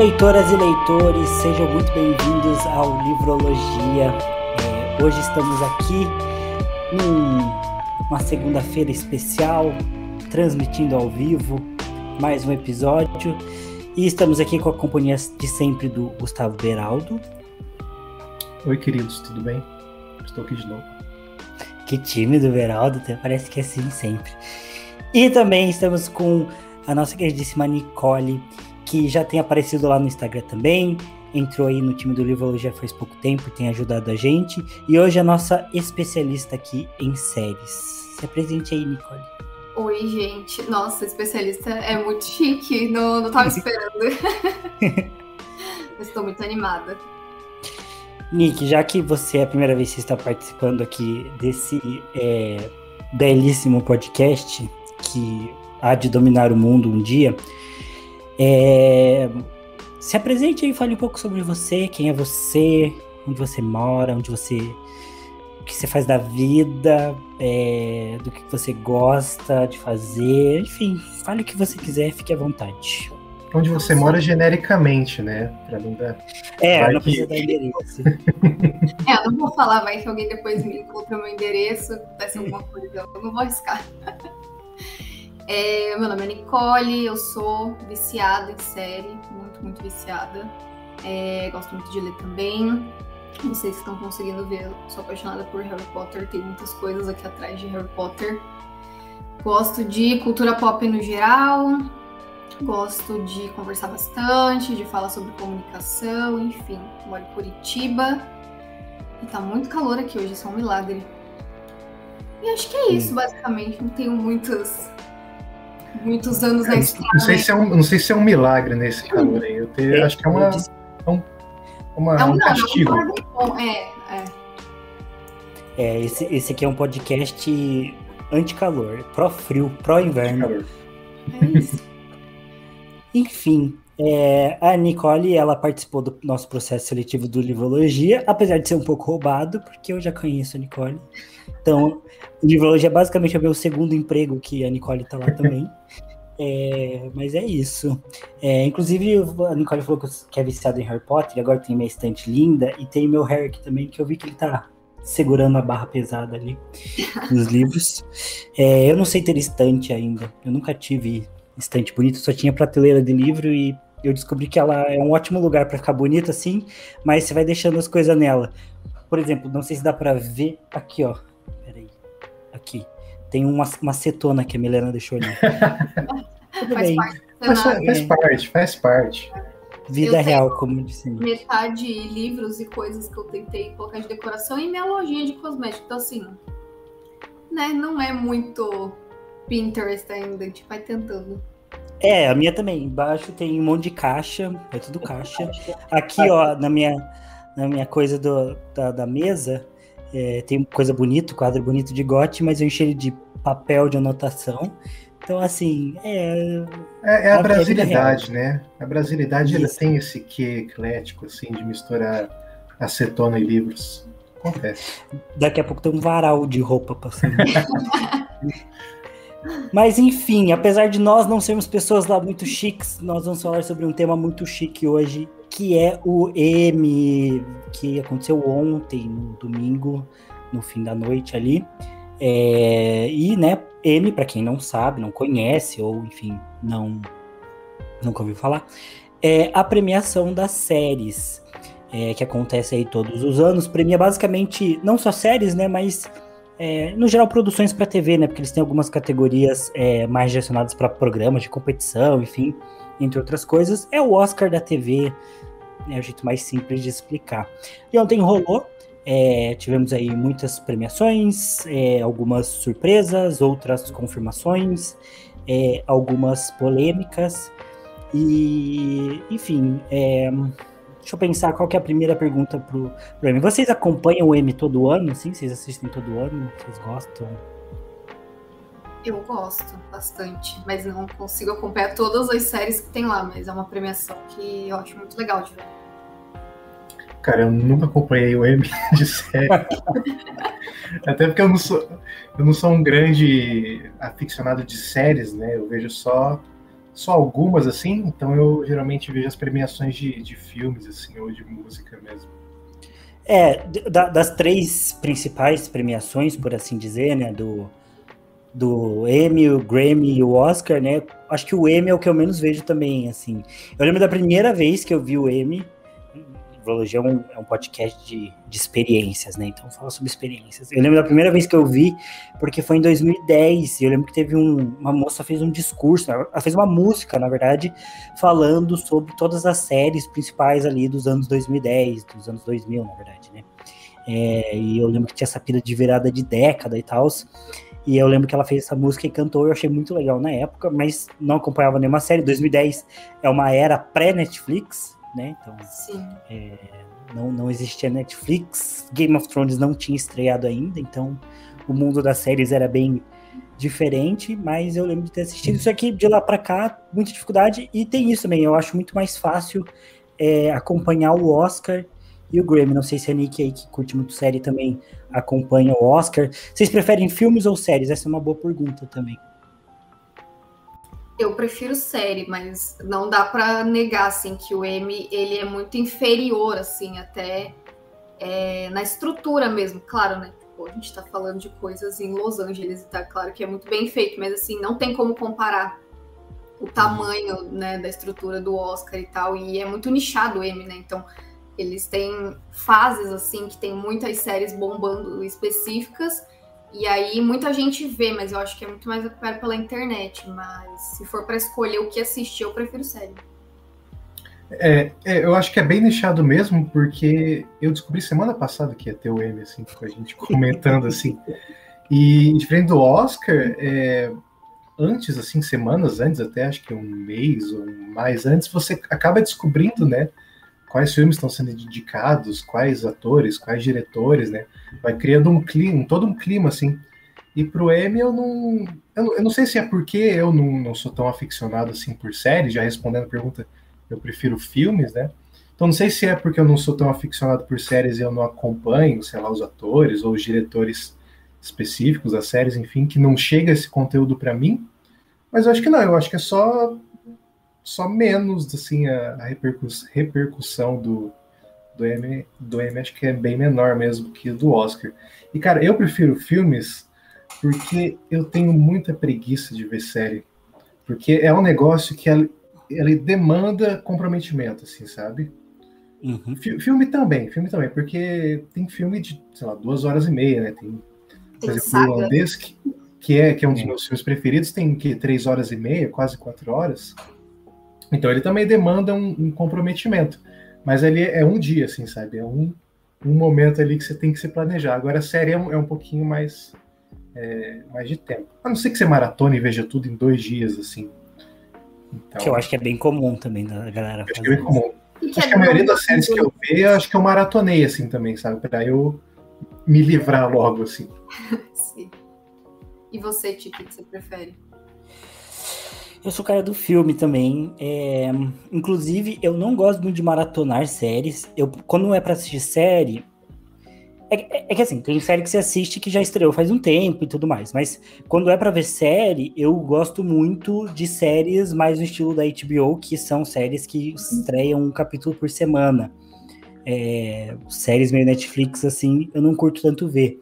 Leitoras e leitores, sejam muito bem-vindos ao Livrologia. É, hoje estamos aqui numa segunda-feira especial, transmitindo ao vivo mais um episódio. E estamos aqui com a companhia de sempre do Gustavo Beraldo. Oi, queridos, tudo bem? Estou aqui de novo. Que tímido, Beraldo, parece que é assim sempre. E também estamos com a nossa queridíssima Nicole, que já tem aparecido lá no Instagram também, entrou aí no time do Livrologia faz pouco tempo e tem ajudado a gente. E hoje é a nossa especialista aqui em séries. Se apresente aí, Nicole. Oi, gente. Nossa, especialista é muito chique. Não, não tava esperando. Estou muito animada. Nick, já que você é a primeira vez que está participando aqui desse é, belíssimo podcast que há de dominar o mundo um dia, é, se apresente aí, fale um pouco sobre você, quem é você, onde você mora, onde você. o que você faz da vida, é, do que você gosta de fazer, enfim, fale o que você quiser, fique à vontade. Onde você mora genericamente, né? Pra não dar. É, vai não precisa dar endereço. é, eu não vou falar, vai que alguém depois me encontra meu endereço, acontece alguma coisa, eu não vou arriscar. É, meu nome é Nicole, eu sou viciada em série, muito, muito viciada. É, gosto muito de ler também. Não sei se estão conseguindo ver, eu sou apaixonada por Harry Potter, tem muitas coisas aqui atrás de Harry Potter. Gosto de cultura pop no geral, gosto de conversar bastante, de falar sobre comunicação, enfim. Moro em Curitiba e tá muito calor aqui hoje, isso é um milagre. E acho que é isso, basicamente. Não tenho muitas muitos anos na estrada. Não sei, se é um, não sei se é um milagre nesse calor aí. Eu te, é, acho que é, uma, é um, uma, é um, um castigo. Não, é, é. é esse, esse aqui é um podcast anti-calor, pró-frio, pró-inverno. É isso. Enfim, é, a Nicole, ela participou do nosso processo seletivo do Livrologia, apesar de ser um pouco roubado, porque eu já conheço a Nicole. Então, o Livrologia é basicamente o meu segundo emprego, que a Nicole tá lá também. É, mas é isso. É, inclusive, a Nicole falou que é viciada em Harry Potter, e agora tem minha estante linda, e tem meu Harry aqui também, que eu vi que ele tá segurando a barra pesada ali nos livros. É, eu não sei ter estante ainda, eu nunca tive estante bonita, só tinha prateleira de livro e eu descobri que ela é um ótimo lugar para ficar bonita assim, mas você vai deixando as coisas nela. Por exemplo, não sei se dá para ver aqui, ó. Peraí. Aqui. Tem uma, uma cetona que a Milena deixou ali. Tudo faz bem. Parte, faz, faz, parte, faz parte. Vida real, como disse. Metade livros e coisas que eu tentei colocar de decoração e minha lojinha de cosméticos. Então, assim, né, não é muito Pinterest ainda, a gente vai tentando. É, a minha também. Embaixo tem um monte de caixa, é tudo caixa. Aqui, ó, na minha, na minha coisa do, da, da mesa, é, tem coisa bonita, quadro bonito de gote, mas eu enchi ele de papel de anotação. Então, assim, é. É, é a brasilidade, né? A brasilidade ela tem esse quê eclético, assim, de misturar acetona e livros. Acontece. Daqui a pouco tem um varal de roupa passando. Mas enfim, apesar de nós não sermos pessoas lá muito chiques, nós vamos falar sobre um tema muito chique hoje, que é o M, que aconteceu ontem, no domingo, no fim da noite ali. É, e, né, M, para quem não sabe, não conhece, ou enfim, não nunca ouviu falar, é a premiação das séries, é, que acontece aí todos os anos. Premia basicamente não só séries, né, mas é, no geral, produções para TV, né? Porque eles têm algumas categorias é, mais direcionadas para programas de competição, enfim, entre outras coisas. É o Oscar da TV, é o jeito mais simples de explicar. E ontem rolou, é, tivemos aí muitas premiações, é, algumas surpresas, outras confirmações, é, algumas polêmicas, e enfim, é, Deixa eu pensar qual que é a primeira pergunta pro, pro M. Vocês acompanham o M todo ano, sim? Vocês assistem todo ano? Vocês gostam? Eu gosto bastante, mas não consigo acompanhar todas as séries que tem lá, mas é uma premiação que eu acho muito legal de ver. Cara, eu nunca acompanhei o M de série. Até porque eu não sou, eu não sou um grande aficionado de séries, né? Eu vejo só só algumas, assim, então eu geralmente vejo as premiações de, de filmes, assim, ou de música mesmo. É, da, das três principais premiações, por assim dizer, né, do, do Emmy, o Grammy e o Oscar, né, acho que o Emmy é o que eu menos vejo também, assim. Eu lembro da primeira vez que eu vi o Emmy, Virologia é um, é um podcast de, de, experiências, né? Então fala sobre experiências. Eu lembro da primeira vez que eu vi, porque foi em 2010. E eu lembro que teve um, uma moça fez um discurso, ela fez uma música, na verdade, falando sobre todas as séries principais ali dos anos 2010, dos anos 2000, na verdade, né? É, e eu lembro que tinha essa pira de virada de década e tal. E eu lembro que ela fez essa música e cantou, eu achei muito legal na época, mas não acompanhava nenhuma série. 2010 é uma era pré-Netflix, né? Então, é, não, não existia Netflix, Game of Thrones não tinha estreado ainda, então o mundo das séries era bem diferente, mas eu lembro de ter assistido isso aqui de lá para cá, muita dificuldade, e tem isso também, eu acho muito mais fácil é, acompanhar o Oscar e o Grammy. Não sei se a Nick aí, que curte muito série, também acompanha o Oscar. Vocês preferem filmes ou séries? Essa é uma boa pergunta também. Eu prefiro série, mas não dá para negar assim que o M ele é muito inferior assim até é, na estrutura mesmo, claro, né? A gente está falando de coisas em Los Angeles tá claro que é muito bem feito, mas assim não tem como comparar o tamanho né, da estrutura do Oscar e tal e é muito nichado o M, né? Então eles têm fases assim que tem muitas séries bombando específicas e aí muita gente vê, mas eu acho que é muito mais acompanhado pela internet. Mas se for para escolher o que assistir, eu prefiro série. É, é, eu acho que é bem nichado mesmo, porque eu descobri semana passada que ia ter o M, assim, com a gente comentando assim. E diferente do Oscar, é, antes, assim, semanas antes, até acho que um mês ou mais antes, você acaba descobrindo, né? Quais filmes estão sendo indicados, quais atores, quais diretores, né? Vai criando um clima, todo um clima assim. E pro Emmy eu não, eu não, eu não sei se é porque eu não, não sou tão aficionado assim por séries, já respondendo a pergunta, eu prefiro filmes, né? Então não sei se é porque eu não sou tão aficionado por séries e eu não acompanho, sei lá, os atores ou os diretores específicos das séries, enfim, que não chega esse conteúdo para mim. Mas eu acho que não, eu acho que é só só menos assim a, a repercuss, repercussão do, do M, do M acho que é bem menor mesmo que do Oscar. E cara, eu prefiro filmes porque eu tenho muita preguiça de ver série. Porque é um negócio que ela, ela demanda comprometimento, assim, sabe? Uhum. Filme também, filme também, porque tem filme de, sei lá, duas horas e meia, né? Tem, por exemplo, o Holandês, que, que, é, que é um dos meus filmes preferidos, tem que três horas e meia, quase quatro horas. Então ele também demanda um, um, comprometimento. Mas ele é um dia, assim, sabe? É um, um momento ali que você tem que se planejar. Agora a série é um, é um pouquinho mais, é, mais de tempo. A não ser que você maratone e veja tudo em dois dias, assim. Então, que eu acho que é bem comum também da galera. Acho que é bem comum. Acho que a maioria das séries que eu vejo, acho que eu maratonei, assim, também, sabe? Pra eu me livrar logo, assim. Sim. E você, Tiki, que você prefere? Eu sou cara do filme também. É, inclusive, eu não gosto muito de maratonar séries. Eu, quando é para assistir série. É, é, é, que assim, tem série que você assiste que já estreou faz um tempo e tudo mais. Mas quando é para ver série, eu gosto muito de séries mais no estilo da HBO, que são séries que estreiam um capítulo por semana. É, séries meio Netflix, assim, eu não curto tanto ver.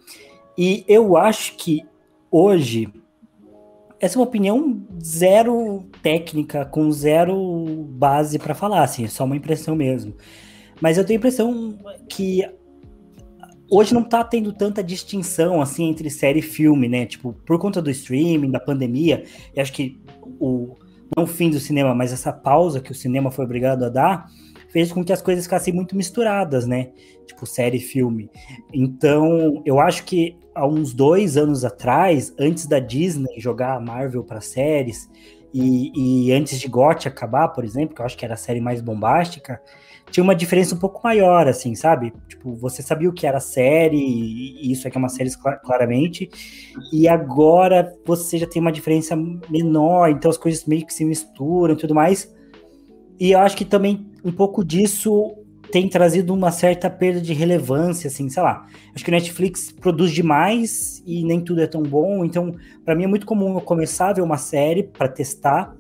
E eu acho que hoje essa é uma opinião zero técnica, com zero base para falar, assim, é só uma impressão mesmo. Mas eu tenho a impressão que hoje não tá tendo tanta distinção assim entre série e filme, né? Tipo, por conta do streaming, da pandemia, e acho que o não o fim do cinema, mas essa pausa que o cinema foi obrigado a dar, fez com que as coisas ficassem muito misturadas, né? Tipo, série e filme. Então, eu acho que há uns dois anos atrás, antes da Disney jogar a Marvel para séries, e, e, antes de GOT acabar, por exemplo, que eu acho que era a série mais bombástica, tinha uma diferença um pouco maior, assim, sabe? Tipo, você sabia o que era série, e isso aqui é uma série claramente, e agora você já tem uma diferença menor, então as coisas meio que se misturam e tudo mais. E eu acho que também um pouco disso tem trazido uma certa perda de relevância, assim, sei lá. Acho que o Netflix produz demais e nem tudo é tão bom, então para mim é muito comum eu começar a ver uma série para testar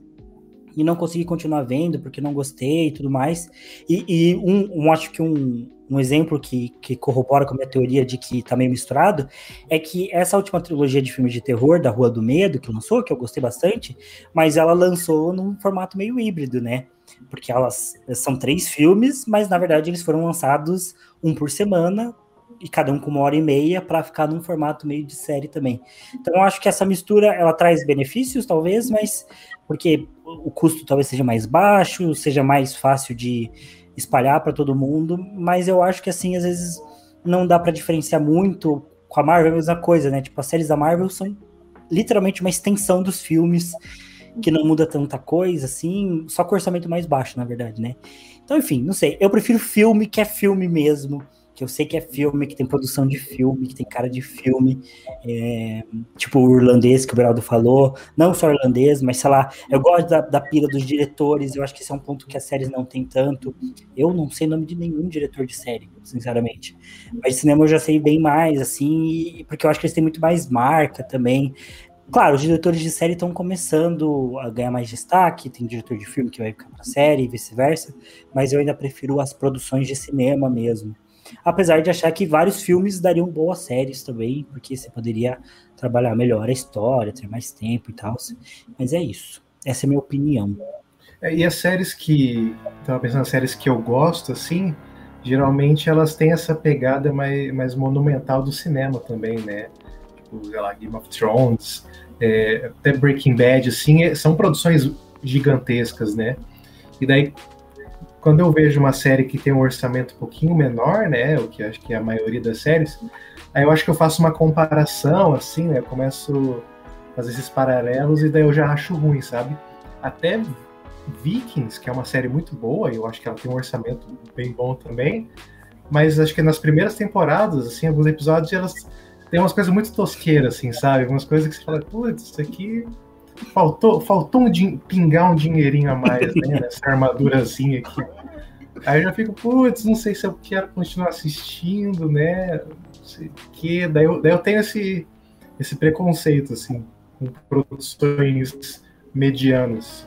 e não consegui continuar vendo porque não gostei e tudo mais. E, e um, um, acho que um, um exemplo que, que corrobora com a minha teoria de que tá meio misturado é que essa última trilogia de filmes de terror da Rua do Medo que lançou, que eu gostei bastante, mas ela lançou num formato meio híbrido, né? Porque elas são três filmes, mas na verdade eles foram lançados um por semana, e cada um com uma hora e meia para ficar num formato meio de série também. Então eu acho que essa mistura ela traz benefícios talvez, mas porque o custo talvez seja mais baixo, seja mais fácil de espalhar para todo mundo, mas eu acho que assim às vezes não dá para diferenciar muito com a Marvel é a mesma coisa, né? Tipo as séries da Marvel são literalmente uma extensão dos filmes que não muda tanta coisa assim, só com orçamento mais baixo, na verdade, né? Então, enfim, não sei. Eu prefiro filme que é filme mesmo que eu sei que é filme, que tem produção de filme, que tem cara de filme, é, tipo o irlandês que o Beraldo falou, não só irlandês, mas sei lá, eu gosto da, da pira dos diretores, eu acho que esse é um ponto que as séries não tem tanto. Eu não sei nome de nenhum diretor de série, sinceramente. Mas cinema eu já sei bem mais, assim, porque eu acho que eles têm muito mais marca também. Claro, os diretores de série estão começando a ganhar mais destaque, tem diretor de filme que vai ficar para série e vice-versa, mas eu ainda prefiro as produções de cinema mesmo. Apesar de achar que vários filmes dariam boas séries também, porque você poderia trabalhar melhor a história, ter mais tempo e tal. Mas é isso. Essa é a minha opinião. É, e as séries que. Estava pensando nas séries que eu gosto, assim, geralmente elas têm essa pegada mais, mais monumental do cinema também, né? Tipo, sei lá, Game of Thrones, é, até Breaking Bad, assim, é, são produções gigantescas, né? E daí, quando eu vejo uma série que tem um orçamento um pouquinho menor, né, o que acho que é a maioria das séries, aí eu acho que eu faço uma comparação, assim, né, eu começo a fazer esses paralelos e daí eu já acho ruim, sabe? Até Vikings, que é uma série muito boa, eu acho que ela tem um orçamento bem bom também, mas acho que nas primeiras temporadas, assim, alguns episódios, elas têm umas coisas muito tosqueiras, assim, sabe? Umas coisas que você fala, putz, isso aqui faltou, faltou um pingar um dinheirinho a mais, né? Nessa armadurazinha aqui. Aí eu já fico, putz, não sei se eu quero continuar assistindo, né? Não sei o quê. Daí eu, daí eu tenho esse, esse preconceito, assim, com produções medianas.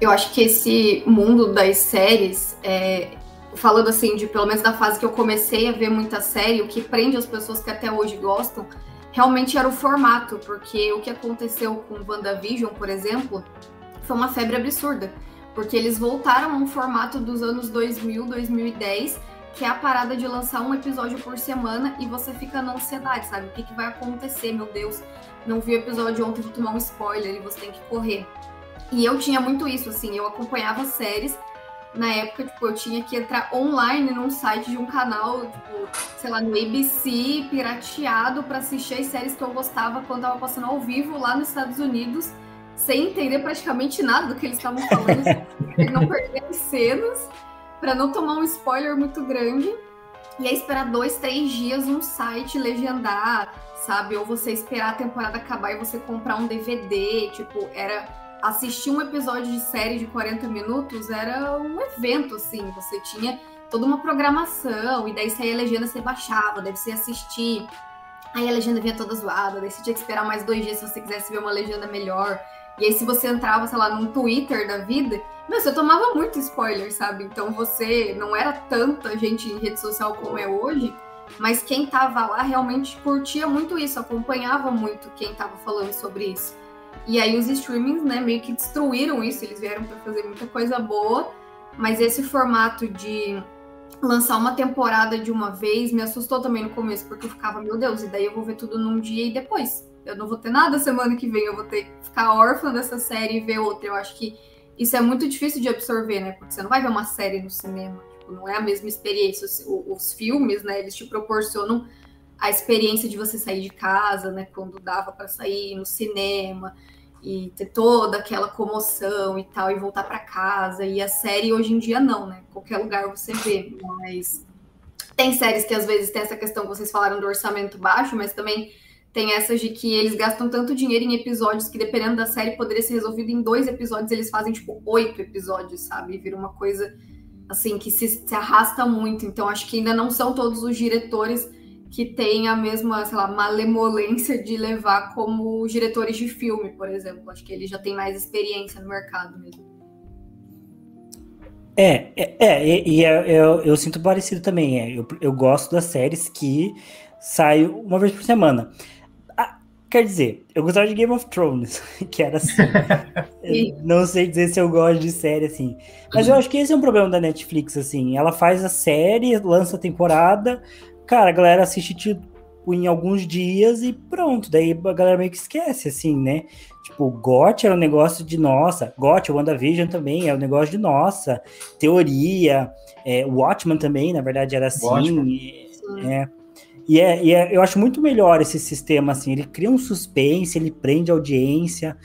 Eu acho que esse mundo das séries, é, falando assim, de pelo menos da fase que eu comecei a ver muita série, o que prende as pessoas que até hoje gostam realmente era o formato, porque o que aconteceu com WandaVision, por exemplo, foi uma febre absurda, porque eles voltaram a um formato dos anos 2000, 2010, que é a parada de lançar um episódio por semana e você fica na ansiedade, sabe? O que, que vai acontecer, meu Deus? Não vi o episódio ontem, vou tomar um spoiler e você tem que correr. E eu tinha muito isso, assim, eu acompanhava séries na época, tipo, eu tinha que entrar online num site de um canal, tipo, sei lá, no ABC, pirateado, para assistir as séries que eu gostava quando tava passando ao vivo lá nos Estados Unidos, sem entender praticamente nada do que eles estavam falando, não perder as cenas, para não tomar um spoiler muito grande. E aí esperar dois, três dias um site legendar, sabe? Ou você esperar a temporada acabar e você comprar um DVD, tipo, era assistir um episódio de série de 40 minutos era um evento, assim. Você tinha toda uma programação, e daí saía a legenda, você baixava, deve você assistir. Aí a legenda vinha toda zoada, daí você tinha que esperar mais dois dias se você quisesse ver uma legenda melhor. E aí, se você entrava, sei lá, num Twitter da vida, meu, você tomava muito spoiler, sabe? Então você não era tanta gente em rede social como é hoje, mas quem tava lá realmente curtia muito isso, acompanhava muito quem tava falando sobre isso. E aí os streamings, né, meio que destruíram isso, eles vieram para fazer muita coisa boa, mas esse formato de lançar uma temporada de uma vez me assustou também no começo, porque eu ficava, meu Deus, e daí eu vou ver tudo num dia e depois. Eu não vou ter nada semana que vem, eu vou ter que ficar órfã dessa série e ver outra. Eu acho que isso é muito difícil de absorver, né? Porque você não vai ver uma série no cinema, tipo, não é a mesma experiência. Os, os filmes, né, eles te proporcionam a experiência de você sair de casa, né, quando dava para sair no cinema e ter toda aquela comoção e tal, e voltar para casa. E a série hoje em dia não, né? Qualquer lugar você vê, mas tem séries que às vezes tem essa questão que vocês falaram do orçamento baixo, mas também tem essas de que eles gastam tanto dinheiro em episódios que, dependendo da série, poderia ser resolvido em dois episódios, eles fazem, tipo, oito episódios, sabe? E vira uma coisa, assim, que se, se arrasta muito. Então, acho que ainda não são todos os diretores que tem a mesma, sei lá, malemolência de levar como diretores de filme, por exemplo. Acho que ele já tem mais experiência no mercado mesmo. É, é, é e, é, eu, eu, sinto parecido também. É, eu, eu gosto das séries que saem uma vez por semana. Ah, quer dizer, eu gostava de Game of Thrones, que era assim. não sei dizer se eu gosto de série assim. Mas eu acho que esse é um problema da Netflix, assim. Ela faz a série, lança a temporada, cara, a galera assiste tipo, em alguns dias e pronto. Daí a galera meio que esquece, assim, né? Tipo, GOT era um negócio de nossa. GOT, WandaVision também é um negócio de nossa. Teoria. É, Watchman também, na verdade, era assim. E, é, e, é, e é, eu acho muito melhor esse sistema, assim. Ele cria um suspense, ele prende a audiência.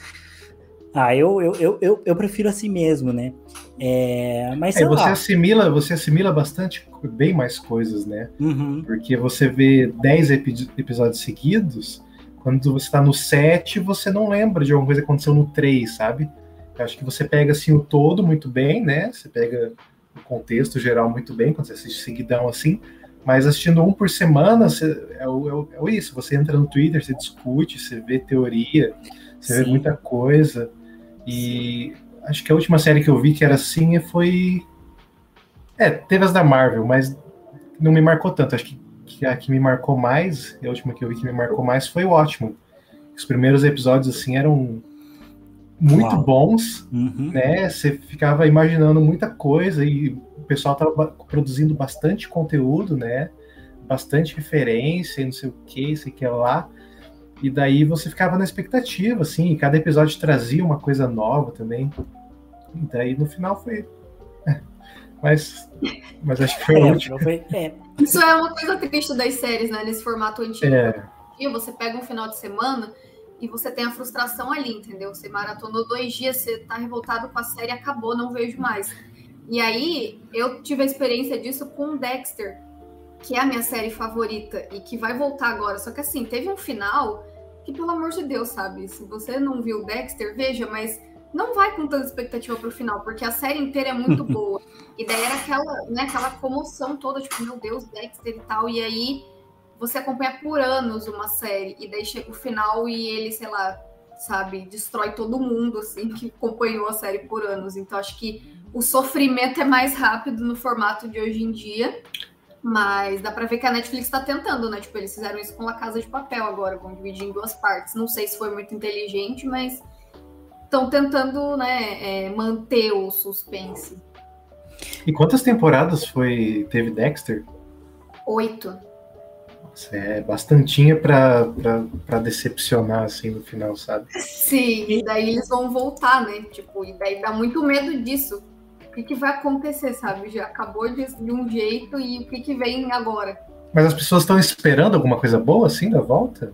Ah, eu, eu, eu, eu, eu prefiro assim mesmo, né? É, mas é, você lá. assimila, você assimila bastante bem mais coisas, né? Uhum. Porque você vê 10 episódios seguidos, quando você tá no 7, você não lembra de alguma coisa que aconteceu no 3, sabe? Eu acho que você pega assim o todo muito bem, né? Você pega o contexto geral muito bem quando você assiste seguidão assim, mas assistindo um por semana você, é, o, é, é isso. Você entra no Twitter, você discute, você vê teoria, você Sim. vê muita coisa. E acho que a última série que eu vi que era assim foi. É, teve as da Marvel, mas não me marcou tanto. Acho que que a que me marcou mais, a última que eu vi que me marcou mais foi o Ótimo. Os primeiros episódios, assim, eram muito Uau. bons, uhum. né? Você ficava imaginando muita coisa e o pessoal tava produzindo bastante conteúdo, né? Bastante referência, não sei o que, sei que lá. E daí você ficava na expectativa, assim, cada episódio trazia uma coisa nova também. E daí no final foi. mas, mas acho que foi é, o último. Foi, é, isso é uma coisa triste das séries, né? Nesse formato antigo. É. Você pega um final de semana e você tem a frustração ali, entendeu? Você maratonou dois dias, você tá revoltado com a série, acabou, não vejo mais. E aí, eu tive a experiência disso com Dexter, que é a minha série favorita e que vai voltar agora. Só que assim, teve um final que, pelo amor de Deus, sabe? Se você não viu Dexter, veja, mas não vai com tanta expectativa pro final, porque a série inteira é muito boa. E daí era aquela, né, aquela comoção toda, tipo, meu Deus, Dexter e tal. E aí você acompanha por anos uma série, e daí chega o final e ele, sei lá, sabe, destrói todo mundo, assim, que acompanhou a série por anos. Então acho que o sofrimento é mais rápido no formato de hoje em dia. Mas dá pra ver que a Netflix tá tentando, né? Tipo, eles fizeram isso com a Casa de Papel agora, vão dividir em duas partes. Não sei se foi muito inteligente, mas estão tentando né, é, manter o suspense. E quantas temporadas foi teve Dexter? Oito. Nossa, é bastantinha pra, pra, pra decepcionar, assim, no final, sabe? Sim, e daí eles vão voltar, né? Tipo, e daí dá muito medo disso. O que, que vai acontecer, sabe? Já acabou de, de um jeito e o que, que vem agora? Mas as pessoas estão esperando alguma coisa boa, assim, da volta?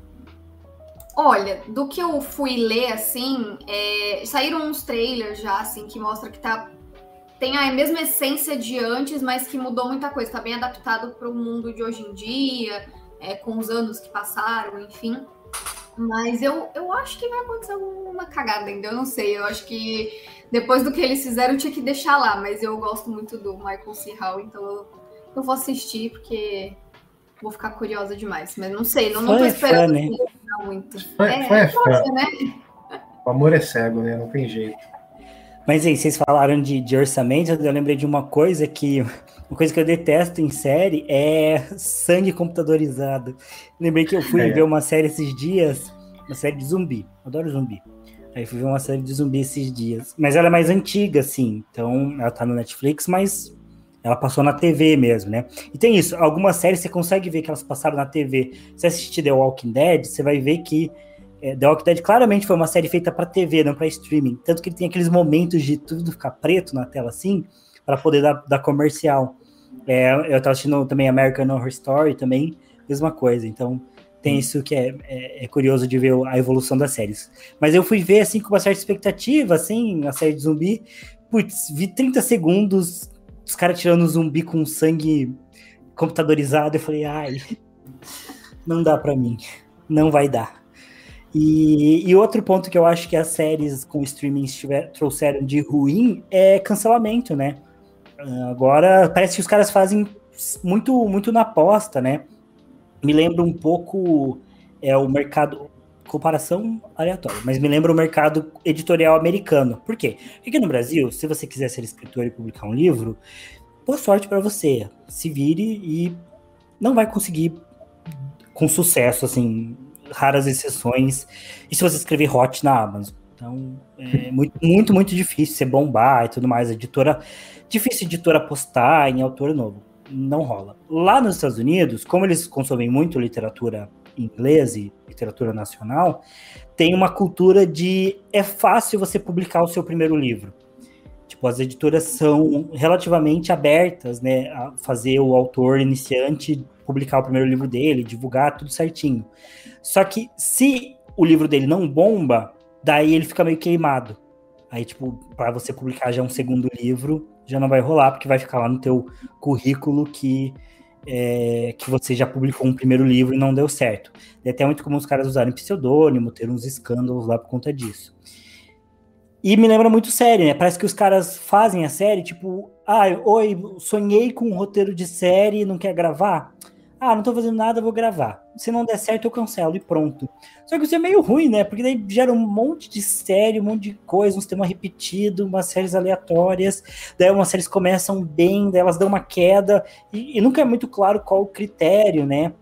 Olha, do que eu fui ler, assim, é, saíram uns trailers já, assim, que mostra que tá. Tem a mesma essência de antes, mas que mudou muita coisa. Tá bem adaptado para o mundo de hoje em dia, é, com os anos que passaram, enfim. Mas eu, eu acho que vai acontecer uma cagada ainda, eu não sei. Eu acho que depois do que eles fizeram, tinha que deixar lá. Mas eu gosto muito do Michael C. Hall, então eu, eu vou assistir, porque vou ficar curiosa demais. Mas não sei, não, não tô esperando. Fã, né? muito. Foi, é, foi, é né? O amor é cego, né? Não tem jeito. Mas aí, vocês falaram de, de orçamento, eu lembrei de uma coisa que. Uma coisa que eu detesto em série é sangue computadorizado. Lembrei que eu fui é. ver uma série esses dias, uma série de zumbi. Adoro zumbi. Aí fui ver uma série de zumbi esses dias. Mas ela é mais antiga, assim. Então, ela tá no Netflix, mas ela passou na TV mesmo, né? E tem isso, algumas séries você consegue ver que elas passaram na TV. Se assistir The Walking Dead, você vai ver que é, The Walking Dead claramente foi uma série feita para TV, não para streaming. Tanto que ele tem aqueles momentos de tudo ficar preto na tela assim, para poder dar, dar comercial. É, eu tava assistindo também American Horror Story também, mesma coisa. Então tem isso que é, é, é, curioso de ver a evolução das séries. Mas eu fui ver assim com uma certa expectativa, assim, a série de zumbi. Putz, vi 30 segundos, os caras tirando zumbi com sangue computadorizado. Eu falei, ai, não dá para mim, não vai dar. E, e, outro ponto que eu acho que as séries com streaming tiver, trouxeram de ruim é cancelamento, né? Agora parece que os caras fazem muito, muito na aposta, né? me lembra um pouco é o mercado comparação aleatória, mas me lembra o mercado editorial americano. Por quê? Porque no Brasil, se você quiser ser escritor e publicar um livro, boa sorte para você. Se vire e não vai conseguir com sucesso, assim, raras exceções. E se você escrever hot na Amazon? Então, é muito, muito, muito difícil você bombar e tudo mais. editora, difícil editora apostar em autor novo. Não rola. Lá nos Estados Unidos, como eles consomem muito literatura inglesa e literatura nacional, tem uma cultura de é fácil você publicar o seu primeiro livro. Tipo, as editoras são relativamente abertas, né, a fazer o autor iniciante publicar o primeiro livro dele, divulgar tudo certinho. Só que se o livro dele não bomba, daí ele fica meio queimado. Aí, tipo, para você publicar já um segundo livro, já não vai rolar, porque vai ficar lá no teu currículo que, é, que você já publicou um primeiro livro e não deu certo. É até muito comum os caras usarem pseudônimo, ter uns escândalos lá por conta disso. E me lembra muito série, né? Parece que os caras fazem a série, tipo, ah, oi, sonhei com um roteiro de série e não quer gravar? Ah, não tô fazendo nada, vou gravar. Se não der certo, eu cancelo e pronto. Só que isso é meio ruim, né? Porque daí gera um monte de série, um monte de coisa, uns temas repetidos, umas séries aleatórias. Daí umas séries começam bem, daí elas dão uma queda. E, e nunca é muito claro qual o critério, né?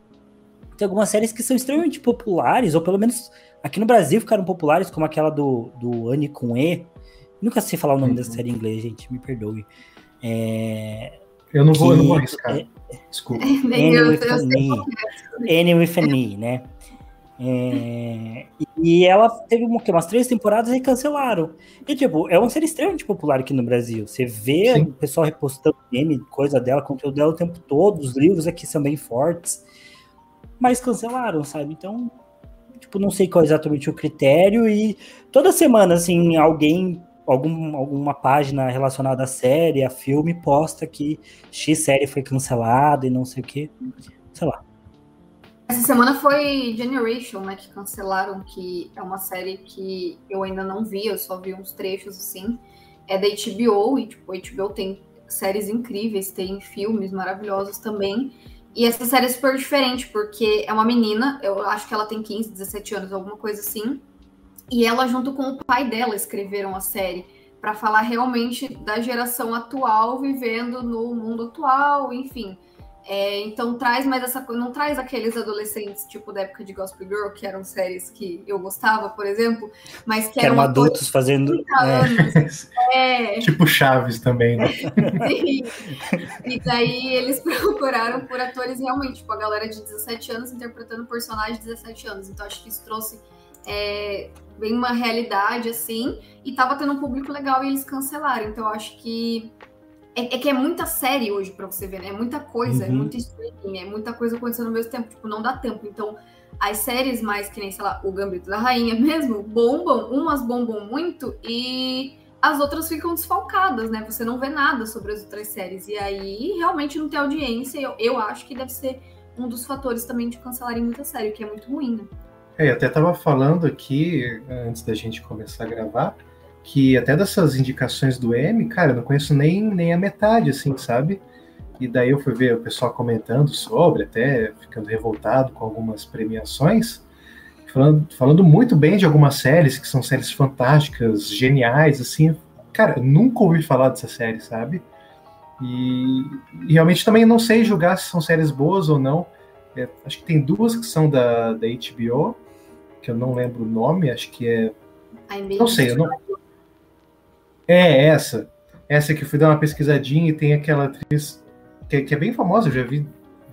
Tem algumas séries que são extremamente populares, ou pelo menos aqui no Brasil ficaram populares, como aquela do, do Anne com E. Nunca sei falar o nome uhum. dessa série em inglês, gente, me perdoe. É, eu não vou, que, eu não vou arriscar. É, Desculpa. Annie with an E. Annie with an E, né? É, e ela teve uma, umas três temporadas e cancelaram. E, tipo, é uma série extremamente popular aqui no Brasil. Você vê Sim. o pessoal repostando meme, coisa dela, conteúdo dela o tempo todo. Os livros aqui são bem fortes. Mas cancelaram, sabe? Então, tipo, não sei qual é exatamente o critério. E toda semana, assim, alguém algum, alguma página relacionada à série, a filme, posta que X série foi cancelada e não sei o que. Sei lá. Essa semana foi Generation, né? Que cancelaram, que é uma série que eu ainda não vi, eu só vi uns trechos assim. É da HBO, e tipo, a HBO tem séries incríveis, tem filmes maravilhosos também. E essa série é super diferente, porque é uma menina, eu acho que ela tem 15, 17 anos, alguma coisa assim e ela, junto com o pai dela, escreveram a série para falar realmente da geração atual vivendo no mundo atual, enfim. É, então traz mais essa coisa, não traz aqueles adolescentes tipo da época de Gospel Girl, que eram séries que eu gostava, por exemplo, mas que, que eram adultos fazendo. É. É. Tipo Chaves também, né? Sim. E daí eles procuraram por atores realmente, tipo a galera de 17 anos interpretando personagens de 17 anos. Então acho que isso trouxe é, bem uma realidade assim, e tava tendo um público legal e eles cancelaram. Então eu acho que é, é que é muita série hoje para você ver, né? É muita coisa, é uhum. é muito streaming, é muita coisa acontecendo ao mesmo tempo, tipo, não dá tempo. Então, as séries mais que nem, sei lá, o Gambito da Rainha mesmo, bombam, umas bombam muito e as outras ficam desfalcadas, né? Você não vê nada sobre as outras séries. E aí realmente não tem audiência. Eu, eu acho que deve ser um dos fatores também de cancelarem muita série, o que é muito ruim, né? É, eu até estava falando aqui, antes da gente começar a gravar, que até dessas indicações do M, cara, eu não conheço nem, nem a metade, assim, sabe? E daí eu fui ver o pessoal comentando sobre, até ficando revoltado com algumas premiações, falando, falando muito bem de algumas séries, que são séries fantásticas, geniais, assim. Cara, nunca ouvi falar dessa série, sabe? E, e realmente também não sei julgar se são séries boas ou não. É, acho que tem duas que são da, da HBO, que eu não lembro o nome, acho que é. Não sei, eu não. É essa. Essa que eu fui dar uma pesquisadinha e tem aquela atriz que, que é bem famosa, eu já vi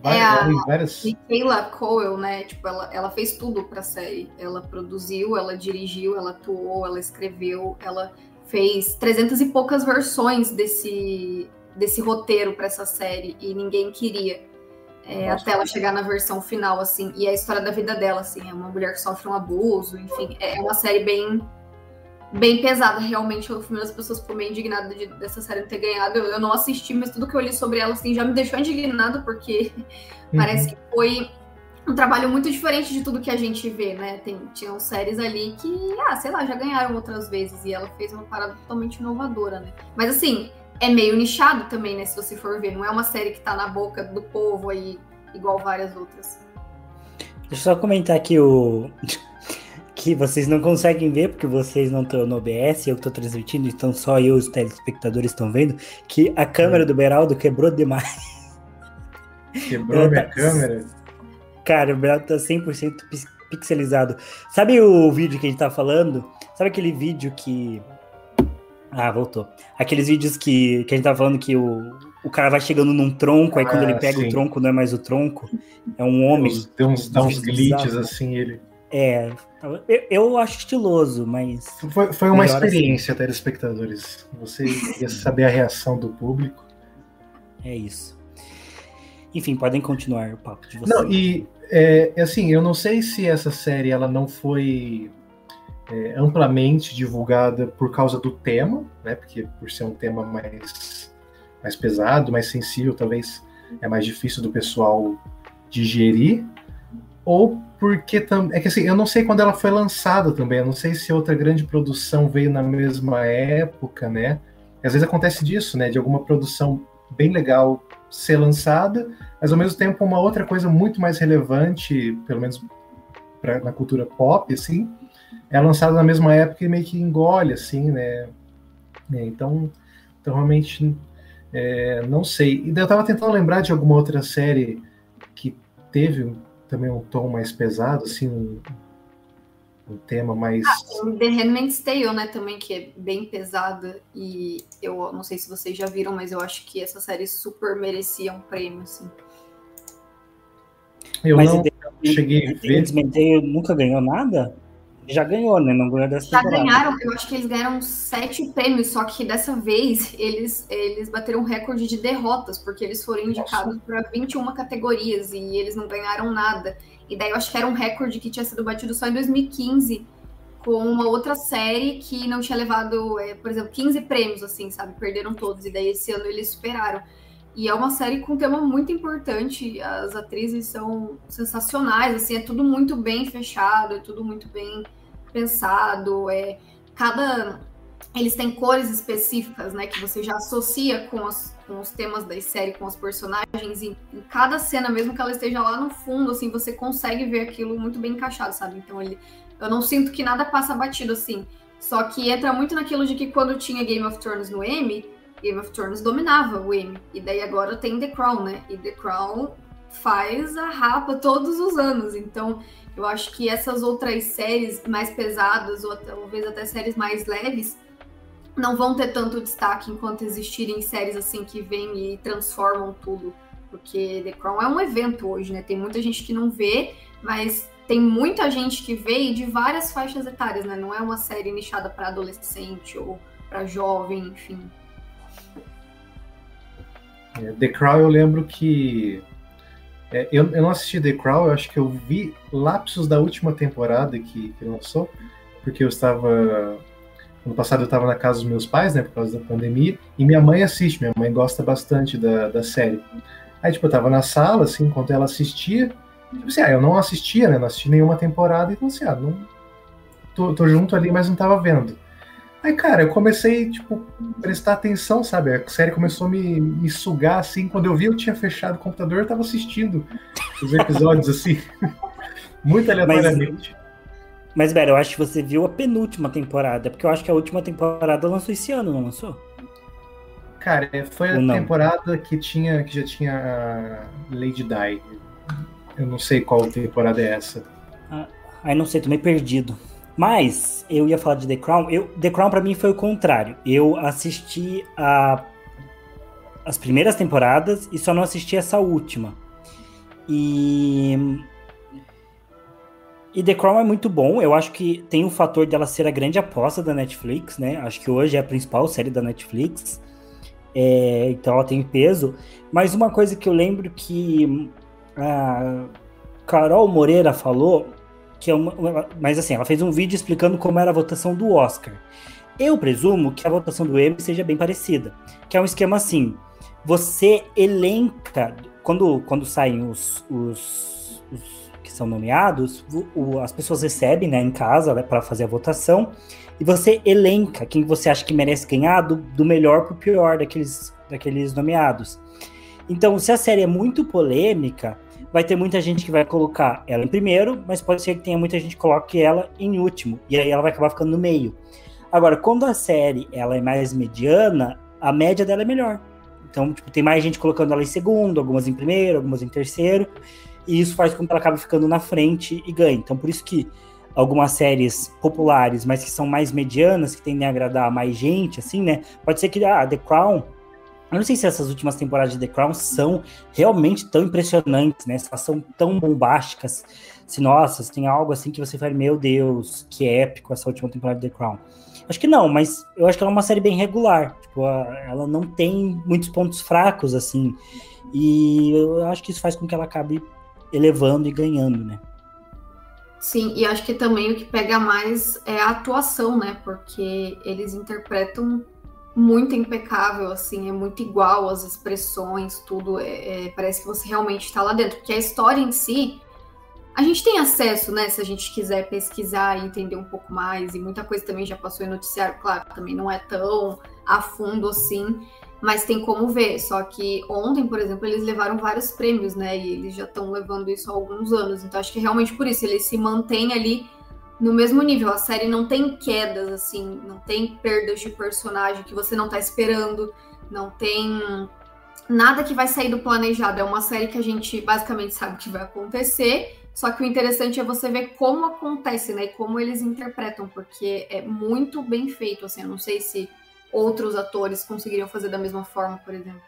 várias. É a várias... Michaela Coel, né? Tipo, ela, ela fez tudo pra série. Ela produziu, ela dirigiu, ela atuou, ela escreveu, ela fez trezentas e poucas versões desse, desse roteiro para essa série e ninguém queria. É, até ela chegar na versão final, assim, e é a história da vida dela, assim, é uma mulher que sofre um abuso, enfim, é uma série bem bem pesada, realmente, eu fui uma das pessoas ficou meio indignada de, dessa série não ter ganhado, eu, eu, não assisti, mas tudo que eu li sobre ela, assim, já me deixou indignada, porque uhum. parece que foi um trabalho muito diferente de tudo que a gente vê, né, Tem, tinham séries ali que, ah, sei lá, já ganharam outras vezes, e ela fez uma parada totalmente inovadora, né, mas assim, é meio nichado também, né? Se você for ver, não é uma série que tá na boca do povo aí, igual várias outras. Deixa eu só comentar aqui o. que vocês não conseguem ver, porque vocês não estão no OBS, eu que estou transmitindo, então só eu e os telespectadores estão vendo, que a câmera do Beraldo quebrou demais. Quebrou minha tá... câmera? Cara, o Beraldo tá 100% pixelizado. Sabe o vídeo que a gente tá falando? Sabe aquele vídeo que. Ah, voltou. Aqueles vídeos que, que a gente tá falando que o, o cara vai chegando num tronco, aí quando ele ah, pega sim. o tronco não é mais o tronco, é um homem. Tem uns, dá uns glitches assim, ele. É, eu, eu, acho estiloso, mas. Foi, foi uma assim. experiência, assim. telespectadores. Você ia saber a reação do público. É isso. Enfim, podem continuar o papo de vocês. Não, e é, assim, eu não sei se essa série ela não foi é, amplamente divulgada por causa do tema, né? Porque por ser um tema mais, mais pesado, mais sensível, talvez é mais difícil do pessoal digerir, ou porque também. É que assim, eu não sei quando ela foi lançada também, eu não sei se outra grande produção veio na mesma época, né? Às vezes acontece disso, né? De alguma produção bem legal ser lançada, mas ao mesmo tempo uma outra coisa muito mais relevante, pelo menos pra, na cultura pop, assim, é lançada na mesma época e meio que engole, assim, né? É, então, então realmente é, não sei. E eu tava tentando lembrar de alguma outra série que teve também um tom mais pesado, assim, um, um tema mais. Ah, The Handmaid's Tale, né, também, que é bem pesada. E eu não sei se vocês já viram, mas eu acho que essa série super merecia um prêmio, assim. Eu mas não cheguei a ver. Handmaid's Tale nunca ganhou nada? Já ganhou, né? Não ganhou dessa Já temporada. ganharam, eu acho que eles ganharam sete prêmios, só que dessa vez eles, eles bateram um recorde de derrotas, porque eles foram indicados para 21 categorias e eles não ganharam nada. E daí eu acho que era um recorde que tinha sido batido só em 2015 com uma outra série que não tinha levado, é, por exemplo, 15 prêmios, assim, sabe? Perderam todos. E daí esse ano eles superaram. E é uma série com um tema muito importante. As atrizes são sensacionais, assim, é tudo muito bem fechado, é tudo muito bem pensado. É cada eles têm cores específicas, né, que você já associa com, com os temas da série, com os personagens, e em cada cena, mesmo que ela esteja lá no fundo, assim, você consegue ver aquilo muito bem encaixado, sabe? Então ele, eu não sinto que nada passa batido assim. Só que entra muito naquilo de que quando tinha Game of Thrones no Emmy, Game of Thrones dominava o Emmy. E daí agora tem The Crown, né? E The Crown faz a rapa todos os anos. Então, eu acho que essas outras séries mais pesadas, ou talvez até séries mais leves, não vão ter tanto destaque enquanto existirem séries assim que vêm e transformam tudo. Porque The Crown é um evento hoje, né? Tem muita gente que não vê, mas tem muita gente que vê de várias faixas etárias, né? Não é uma série nichada para adolescente ou para jovem, enfim. É, The Crown eu lembro que é, eu, eu não assisti The Crown, eu acho que eu vi lapsos da última temporada que, que lançou, porque eu estava Ano passado eu estava na casa dos meus pais, né, por causa da pandemia, e minha mãe assiste, minha mãe gosta bastante da, da série. Aí, tipo, eu tava na sala, assim, enquanto ela assistia, tipo assim, ah, eu não assistia, né, não assisti nenhuma temporada, então assim, ah, não, tô, tô junto ali, mas não tava vendo. Aí, cara, eu comecei, tipo, prestar atenção, sabe? A série começou a me, me sugar, assim. Quando eu vi, eu tinha fechado o computador, eu tava assistindo os episódios, assim. Muito aleatoriamente. Mas, Vera, eu acho que você viu a penúltima temporada, porque eu acho que a última temporada lançou esse ano, não lançou? Cara, foi a temporada que tinha que já tinha Lady Di. Eu não sei qual temporada é essa. Ah, aí não sei, tô meio perdido. Mas eu ia falar de The Crown. Eu, The Crown para mim foi o contrário. Eu assisti a, as primeiras temporadas e só não assisti essa última. E e The Crown é muito bom. Eu acho que tem o fator dela ser a grande aposta da Netflix, né? Acho que hoje é a principal série da Netflix. É, então ela tem peso. Mas uma coisa que eu lembro que a Carol Moreira falou, que é uma, mas assim, ela fez um vídeo explicando como era a votação do Oscar. Eu presumo que a votação do Emmy seja bem parecida, que é um esquema assim: você elenca quando quando saem os, os, os são nomeados, o, as pessoas recebem né, em casa né, para fazer a votação e você elenca quem você acha que merece ganhar do, do melhor para o pior daqueles, daqueles nomeados. Então, se a série é muito polêmica, vai ter muita gente que vai colocar ela em primeiro, mas pode ser que tenha muita gente que coloque ela em último, e aí ela vai acabar ficando no meio. Agora, quando a série ela é mais mediana, a média dela é melhor. Então, tipo, tem mais gente colocando ela em segundo, algumas em primeiro, algumas em terceiro, e isso faz com que ela acabe ficando na frente e ganhe. Então, por isso que algumas séries populares, mas que são mais medianas, que tendem a agradar mais gente, assim, né? Pode ser que ah, The Crown eu não sei se essas últimas temporadas de The Crown são realmente tão impressionantes, né? Se elas são tão bombásticas. Se, nossa, se tem algo assim que você fala, meu Deus, que épico essa última temporada de The Crown. Acho que não, mas eu acho que ela é uma série bem regular. Tipo, ela não tem muitos pontos fracos, assim. E eu acho que isso faz com que ela acabe elevando e ganhando, né? Sim, e acho que também o que pega mais é a atuação, né? Porque eles interpretam muito impecável, assim, é muito igual as expressões, tudo. É, é, parece que você realmente está lá dentro. Porque a história em si, a gente tem acesso, né? Se a gente quiser pesquisar e entender um pouco mais, e muita coisa também já passou em noticiário, claro, também não é tão a fundo assim, mas tem como ver. Só que ontem, por exemplo, eles levaram vários prêmios, né? E eles já estão levando isso há alguns anos. Então acho que realmente por isso eles se mantêm ali no mesmo nível. A série não tem quedas, assim, não tem perdas de personagem que você não tá esperando, não tem nada que vai sair do planejado. É uma série que a gente basicamente sabe o que vai acontecer. Só que o interessante é você ver como acontece, né? E como eles interpretam, porque é muito bem feito. Assim, eu não sei se outros atores conseguiriam fazer da mesma forma, por exemplo.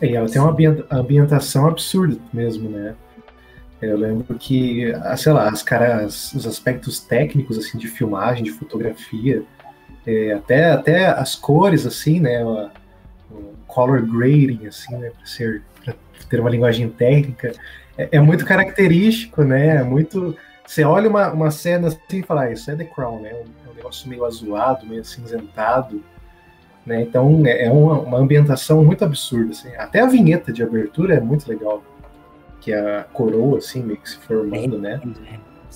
É, ela tem uma ambientação absurda mesmo, né? Eu lembro que, ah, sei lá, as caras, os aspectos técnicos assim de filmagem, de fotografia, é, até, até as cores assim, né, o, o color grading assim, né, para ser pra ter uma linguagem técnica, é, é, muito característico, né? É muito você olha uma, uma cena assim e fala, ah, isso é The Crown, né? Um, um negócio meio azulado, meio acinzentado, né? Então é, é uma, uma ambientação muito absurda, assim. Até a vinheta de abertura é muito legal que é a coroa, assim, meio que se formando, né?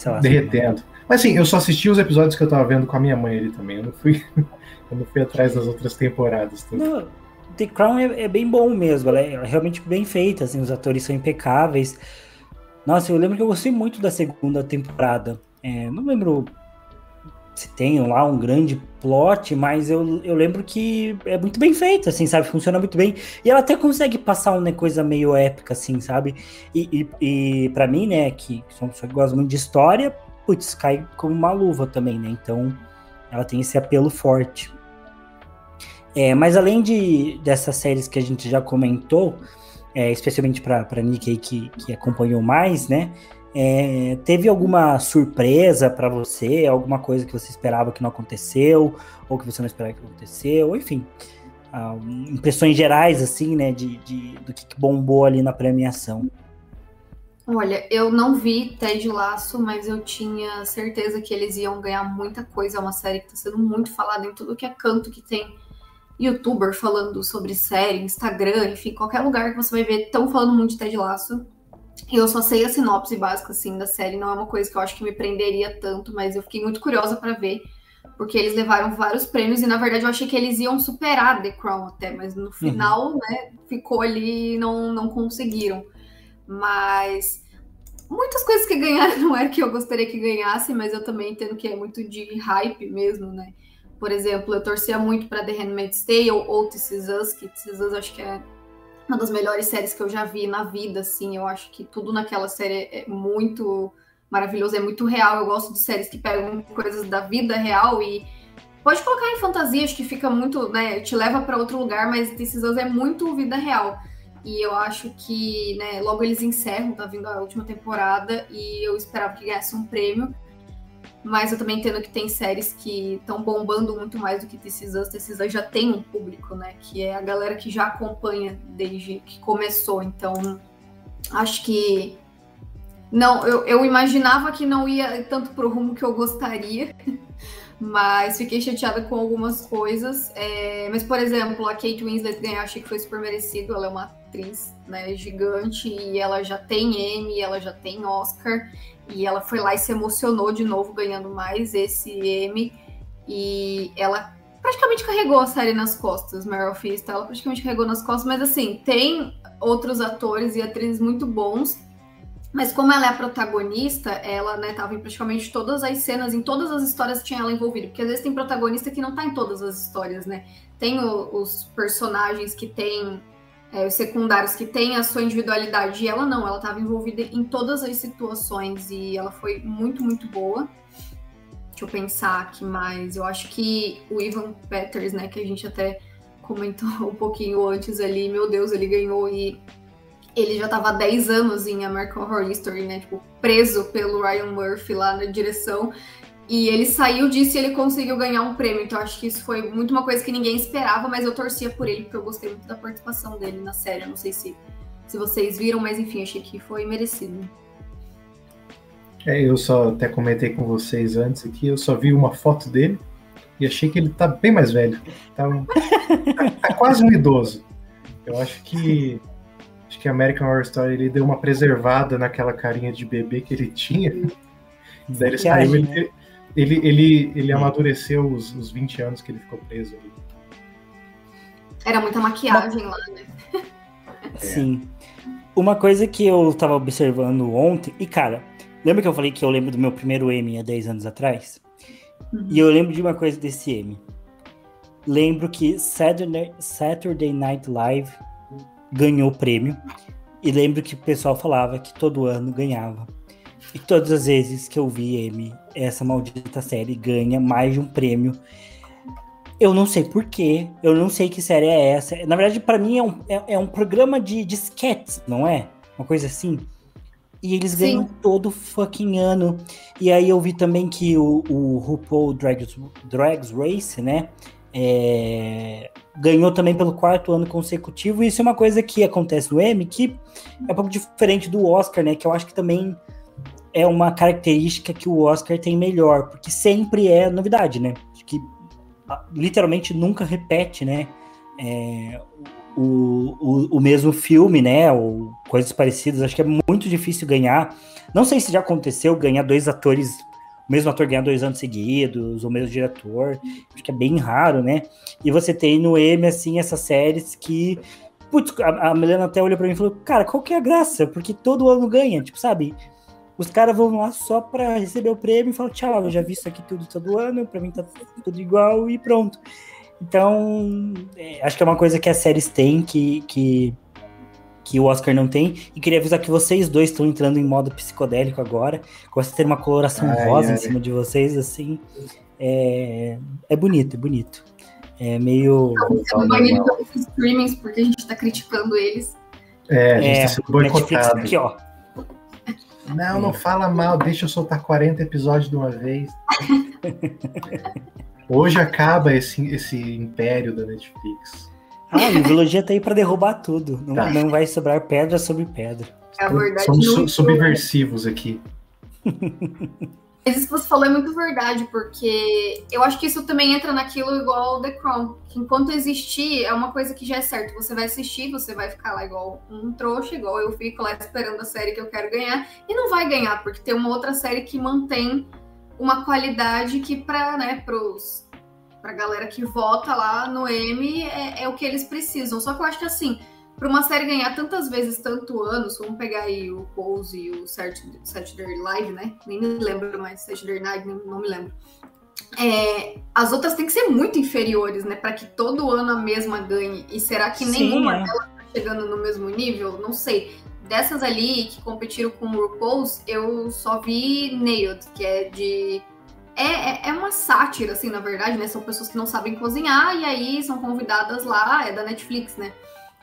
Lá, Derretendo. Mas assim, eu só assisti os episódios que eu tava vendo com a minha mãe ali também. Eu não fui, eu não fui atrás das outras temporadas. Não, The Crown é, é, bem bom mesmo, ela é realmente bem feita, assim, os atores são impecáveis. Nossa, eu lembro que eu gostei muito da segunda temporada. É, não lembro se tem lá um grande plot, mas eu, eu lembro que é muito bem feito, assim, sabe? Funciona muito bem. E ela até consegue passar uma coisa meio épica, assim, sabe? E, e, e para mim, né, que sou que gosta muito de história, putz, cai como uma luva também, né? Então, ela tem esse apelo forte. É, mas além de dessas séries que a gente já comentou, é, especialmente para Nick aí que, que acompanhou mais, né? É, teve alguma surpresa para você? Alguma coisa que você esperava que não aconteceu? Ou que você não esperava que aconteceu? Enfim, ah, impressões gerais, assim, né? De, de, do que bombou ali na premiação. Olha, eu não vi Ted Laço, mas eu tinha certeza que eles iam ganhar muita coisa. É uma série que está sendo muito falada em tudo que é canto que tem youtuber falando sobre série, Instagram, enfim, qualquer lugar que você vai ver, estão falando muito de Ted Laço. Eu só sei a sinopse básica, assim, da série. Não é uma coisa que eu acho que me prenderia tanto, mas eu fiquei muito curiosa para ver. Porque eles levaram vários prêmios e, na verdade, eu achei que eles iam superar The Crown até. Mas no final, uhum. né, ficou ali e não, não conseguiram. Mas muitas coisas que ganharam não era que eu gostaria que ganhasse, mas eu também entendo que é muito de hype mesmo, né? Por exemplo, eu torcia muito para The Handmaid's Tale ou This Is Us, que This Is Us acho que é uma das melhores séries que eu já vi na vida, assim. Eu acho que tudo naquela série é muito maravilhoso, é muito real. Eu gosto de séries que pegam coisas da vida real e pode colocar em fantasia, acho que fica muito, né, te leva para outro lugar, mas This Is é muito vida real. E eu acho que, né, logo eles encerram, tá vindo a última temporada e eu esperava que ganhasse um prêmio. Mas eu também entendo que tem séries que estão bombando muito mais do que This Is Us. This Is Us já tem um público, né? Que é a galera que já acompanha desde que começou. Então, acho que. Não, eu, eu imaginava que não ia tanto pro rumo que eu gostaria, mas fiquei chateada com algumas coisas. É, mas, por exemplo, a Kate Winslet ganhar, achei que foi super merecido. Ela é uma atriz né, gigante e ela já tem Emmy, ela já tem Oscar. E ela foi lá e se emocionou de novo, ganhando mais esse M. E ela praticamente carregou a série nas costas, Meryl Fist, ela praticamente carregou nas costas, mas assim, tem outros atores e atrizes muito bons, mas como ela é a protagonista, ela, né, tava em praticamente todas as cenas, em todas as histórias tinha ela envolvida, porque às vezes tem protagonista que não tá em todas as histórias, né? Tem o, os personagens que tem é, os secundários que têm a sua individualidade, e ela não, ela estava envolvida em todas as situações e ela foi muito, muito boa. Deixa eu pensar aqui mais. Eu acho que o Ivan Peters, né, que a gente até comentou um pouquinho antes ali, meu Deus, ele ganhou e ele já estava há 10 anos em American Horror History, né, tipo, preso pelo Ryan Murphy lá na direção. E ele saiu disso e ele conseguiu ganhar um prêmio. Então acho que isso foi muito uma coisa que ninguém esperava, mas eu torcia por ele, porque eu gostei muito da participação dele na série. Eu não sei se, se vocês viram, mas enfim, achei que foi merecido. É, eu só até comentei com vocês antes aqui, eu só vi uma foto dele e achei que ele tá bem mais velho. Tá, um, tá, tá quase um idoso. Eu acho que acho que American Horror Story ele deu uma preservada naquela carinha de bebê que ele tinha. Daí ele saiu, ele, ele, ele, ele amadureceu os, os 20 anos que ele ficou preso ali. Era muita maquiagem lá, né? Sim. Uma coisa que eu tava observando ontem, e cara, lembra que eu falei que eu lembro do meu primeiro M há 10 anos atrás? Uhum. E eu lembro de uma coisa desse M. Lembro que Saturday, Saturday Night Live ganhou o prêmio. E lembro que o pessoal falava que todo ano ganhava. E todas as vezes que eu vi M, essa maldita série ganha mais de um prêmio. Eu não sei porquê, eu não sei que série é essa. Na verdade, para mim é um, é, é, um programa de, de sketches, não é? Uma coisa assim. E eles Sim. ganham todo fucking ano. E aí eu vi também que o, o RuPaul Drags, Drags Race, né? É, ganhou também pelo quarto ano consecutivo. E isso é uma coisa que acontece no Emmy, que é um pouco diferente do Oscar, né? Que eu acho que também é uma característica que o Oscar tem melhor, porque sempre é novidade, né? Que literalmente nunca repete, né? É, o, o, o, mesmo filme, né? Ou coisas parecidas. Acho que é muito difícil ganhar. Não sei se já aconteceu ganhar dois atores, o mesmo ator ganhar dois anos seguidos, o mesmo diretor. Acho que é bem raro, né? E você tem no M, assim, essas séries que. Putz, a, a Melena até olhou pra mim e falou: Cara, qual que é a graça? Porque todo ano ganha, tipo, sabe? Os caras vão lá só para receber o prêmio e falam, tchau, eu já vi isso aqui tudo todo ano, para mim tá tudo igual e pronto. Então, é, acho que é uma coisa que as séries têm que, que, que o Oscar não tem. E queria avisar que vocês dois estão entrando em modo psicodélico agora. Gosto de ter uma coloração ai, rosa ai. em cima de vocês, assim. É, é bonito, é bonito. É meio. Não, pelos streamings porque a gente tá criticando eles. É, a gente é, tá sendo boicotado. Netflix aqui, ó. Não, não fala mal, deixa eu soltar 40 episódios de uma vez. Hoje acaba esse, esse império da Netflix. Ah, a biologia tá aí para derrubar tudo. Não, tá. não vai sobrar pedra sobre pedra. É verdade. Somos subversivos aqui. Mas isso que você falou é muito verdade, porque eu acho que isso também entra naquilo igual The Crown, que enquanto existir, é uma coisa que já é certo. Você vai assistir, você vai ficar lá igual um trouxa, igual eu fico lá esperando a série que eu quero ganhar, e não vai ganhar, porque tem uma outra série que mantém uma qualidade que para né, pros, pra galera que vota lá no M é, é o que eles precisam. Só que eu acho que assim, para uma série ganhar tantas vezes tanto anos, vamos pegar aí o Pose e o Saturday Live, né? Nem me lembro mais, Saturday Night, não me lembro. É, as outras têm que ser muito inferiores, né? Para que todo ano a mesma ganhe. E será que Sim, nenhuma é. delas tá chegando no mesmo nível? Não sei. Dessas ali que competiram com o RuPaul's, eu só vi Nailed, que é de é, é, é, uma sátira, assim, na verdade, né? São pessoas que não sabem cozinhar e aí são convidadas lá, é da Netflix, né?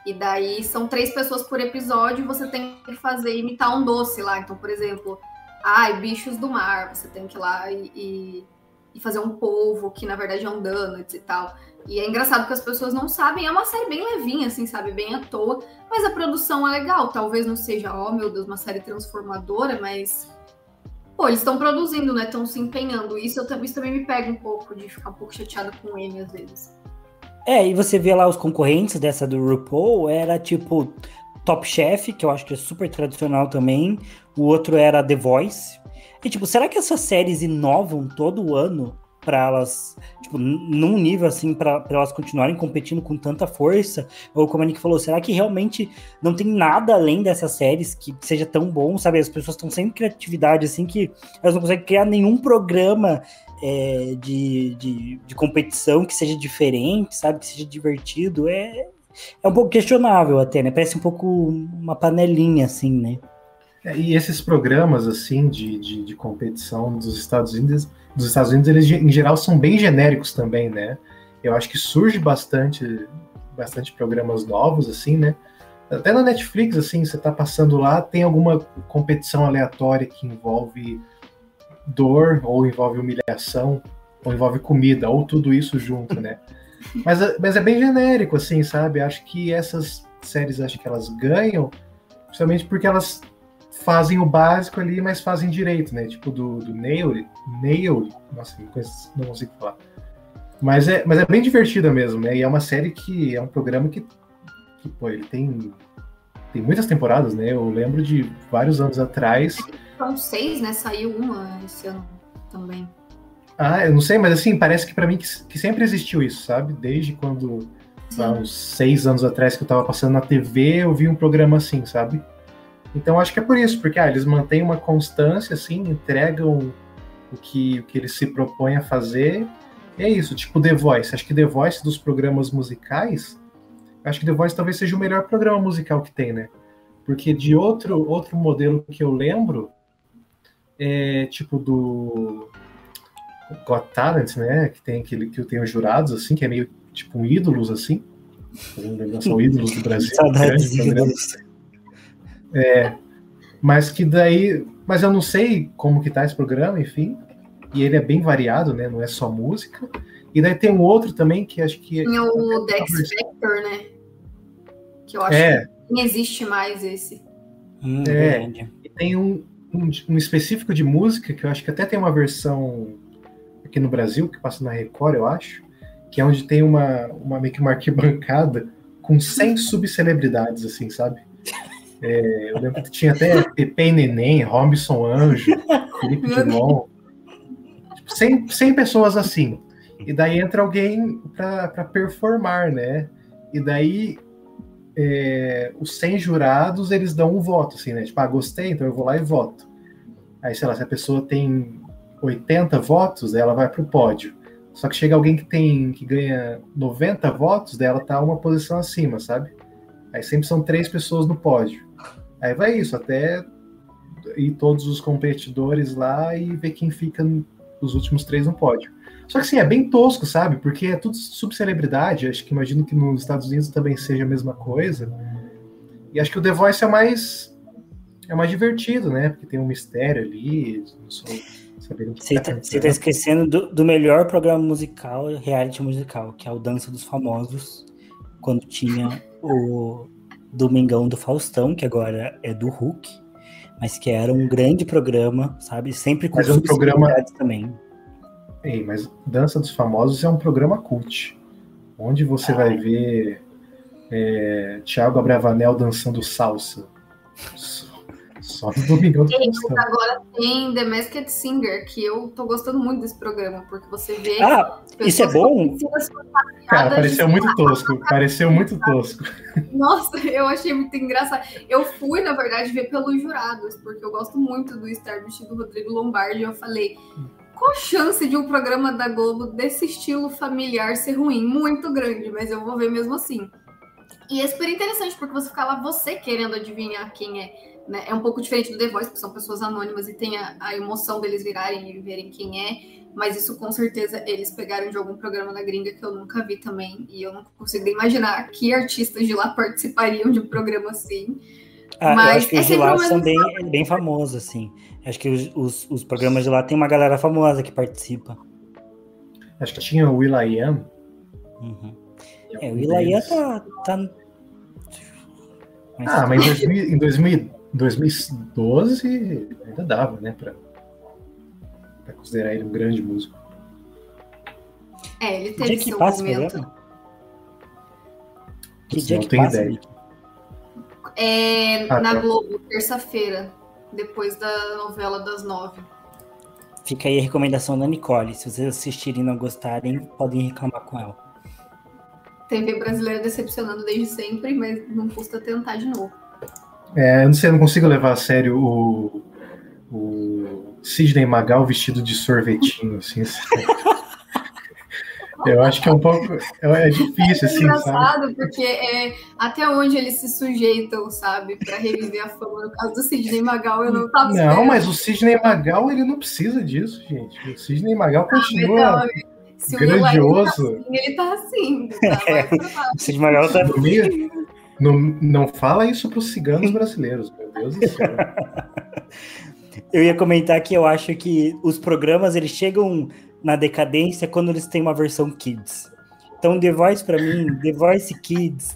E daí são três pessoas por episódio e você tem que fazer, imitar um doce lá. Então, por exemplo, ai, bichos do mar, você tem que ir lá e, e, e fazer um polvo, que na verdade é um donuts e tal. E é engraçado que as pessoas não sabem, é uma série bem levinha, assim, sabe? Bem à toa, mas a produção é legal. Talvez não seja, oh meu Deus, uma série transformadora, mas. Pô, eles estão produzindo, né? Estão se empenhando. Isso, eu, isso também me pega um pouco, de ficar um pouco chateada com M às vezes. É, e você vê lá os concorrentes dessa do RuPaul, era tipo Top Chef, que eu acho que é super tradicional também. O outro era The Voice. E tipo, será que essas séries inovam todo ano para elas, tipo, num nível assim, para elas continuarem competindo com tanta força? Ou como a Nick falou, será que realmente não tem nada além dessas séries que seja tão bom, sabe? As pessoas estão sem criatividade, assim, que elas não conseguem criar nenhum programa é, de, de, de, competição que seja diferente, sabe? Que seja divertido. É, é um pouco questionável até, né? Parece um pouco uma panelinha, assim, né? É, e esses programas, assim, de, de, de competição dos Estados Unidos dos Estados Unidos, eles em geral são bem genéricos também, né? Eu acho que surge bastante, bastante programas novos, assim, né? Até na Netflix, assim, você tá passando lá, tem alguma competição aleatória que envolve dor, ou envolve humilhação, ou envolve comida, ou tudo isso junto, né? Mas, mas é bem genérico, assim, sabe? Acho que essas séries, acho que elas ganham, principalmente porque elas fazem o básico ali, mas fazem direito, né? Tipo do, do Nail, Nail, nossa, não consigo falar. Mas é, mas é bem divertida mesmo, né? E é uma série que é um programa que, que pô, ele tem, tem muitas temporadas, né? Eu lembro de vários anos atrás. São seis, né? Saiu uma esse ano também. Ah, eu não sei, mas assim, parece que para mim que, que, sempre existiu isso, sabe? Desde quando, há uns seis anos atrás que eu tava passando na TV, eu vi um programa assim, sabe? Então acho que é por isso, porque ah, eles mantêm uma constância, assim, entregam o que, o que eles se propõem a fazer. E é isso, tipo The Voice. Acho que The Voice dos programas musicais, acho que The Voice talvez seja o melhor programa musical que tem, né? Porque de outro, outro modelo que eu lembro, é tipo do Got Talent, né? Que tem aquele que tem os jurados, assim, que é meio tipo um ídolos, assim. São ídolos do Brasil. Saudades ídolos. É, mas que daí. Mas eu não sei como que tá esse programa, enfim. E ele é bem variado, né? Não é só música. E daí tem um outro também que acho que. Tem o Dex Factor, né? Que eu acho é. que não existe mais esse. Hum, é. E tem um, um, um, específico de música que eu acho que até tem uma versão aqui no Brasil, que passa na Record, eu acho, que é onde tem uma, uma meio que uma arquibancada com 100 subcelebridades, assim, sabe? É, eu lembro que tinha até Pepe Neném, Robson Anjo, Felipe Dilon. 100, 100 pessoas assim. E daí entra alguém para performar, né? E daí é, os 100 jurados, eles dão um voto, assim, né? Tipo, ah, gostei, então eu vou lá e voto. Aí, sei lá, se a pessoa tem 80 votos, ela vai para o pódio. Só que chega alguém que tem que ganha 90 votos, dela tá uma posição acima, sabe? Aí sempre são três pessoas no pódio. Aí vai isso, até ir todos os competidores lá e ver quem fica os últimos três no pódio. Só que assim, é bem tosco, sabe? Porque é tudo subcelebridade. Acho que imagino que nos Estados Unidos também seja a mesma coisa. E acho que o The Voice é mais é mais divertido, né? Porque tem um mistério ali. Você está tá, tá esquecendo do, do, melhor programa musical, reality musical, que é o Dança dos Famosos, quando tinha o Domingão do Faustão, que agora é do Hulk, mas que era um grande programa, sabe? Sempre com mas um programa também. Ei, mas Dança dos Famosos é um programa cult, onde você ah. vai ver é, Thiago Abravanel dançando salsa. Só no Domingão do Faustão. Agora tem The Masked Singer, que eu tô gostando muito desse programa, porque você vê. Ah, isso é bom? Cara, pareceu muito tosco. Pareceu muito tosco. Nossa, eu achei muito engraçado. Eu fui, na verdade, ver pelos jurados, porque eu gosto muito do Starbit do Rodrigo Lombardi. Eu falei, qual a chance de um programa da Globo desse estilo familiar ser ruim? Muito grande, mas eu vou ver mesmo assim. E é super interessante, porque você fica lá, você querendo adivinhar quem é né? É um pouco diferente do The Voice, porque são pessoas anônimas e tem a, a, emoção deles virarem e verem quem é, mas isso com certeza eles pegaram de algum programa na gringa que eu nunca vi também, e eu não consigo imaginar que artistas de lá participariam de um programa assim. Ah, mas eu acho que os é de lá são bem, bem famosos, assim. Acho que os, os, os, programas de lá tem uma galera famosa que participa. Acho que tinha o Will.i.am. Uhum. É, o Will.i.am tá... tá... Mas... Ah, mas em 2000, 2012 ainda dava, né, para considerar ele um grande músico. É, ele teve que seu passa momento. Que dia que passa, ideia. É, ah, na tá. Globo, terça-feira, depois da novela das nove. Fica aí a recomendação da Nicole. Se vocês assistirem e não gostarem, podem reclamar com ela. TV brasileira decepcionando desde sempre, mas não custa tentar de novo. É, eu não sei, eu não consigo levar a sério o, o Sidney Magal vestido de sorvetinho, assim. Eu acho que é um pouco. É, é difícil, assim. É engraçado, sabe? porque é, até onde eles se sujeitam, sabe, para reviver a fama. No caso do Sidney Magal, eu não tava Não, esperando. mas o Sidney Magal, ele não precisa disso, gente. O Sidney Magal continua. Não, se grandioso. O ele tá assim. Ele tá assim. Tá? É, o Sidney Magal tá assim. Não, não fala isso para os ciganos brasileiros, meu Deus do céu. Eu ia comentar que eu acho que os programas eles chegam na decadência quando eles têm uma versão Kids. Então, The Voice, para mim, The Voice Kids.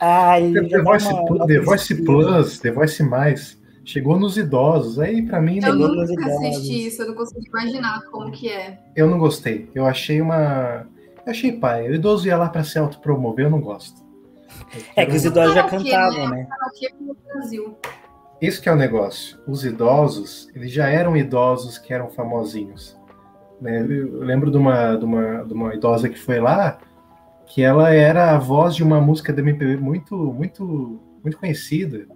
Ai, The, Voice, uma, The Voice Plus, The Voice Mais. Chegou nos idosos. Aí, para mim. Eu nunca assisti isso, eu não consigo imaginar como que é. Eu não gostei. Eu achei uma. Eu achei pai. O idoso ia lá para se autopromover, eu não gosto. Eu é que os idosos já cantavam, né? Brasil. Isso que é o negócio. Os idosos, eles já eram idosos que eram famosinhos. Né? Eu lembro de uma, de, uma, de uma idosa que foi lá, que ela era a voz de uma música da MPB muito, muito, muito conhecida.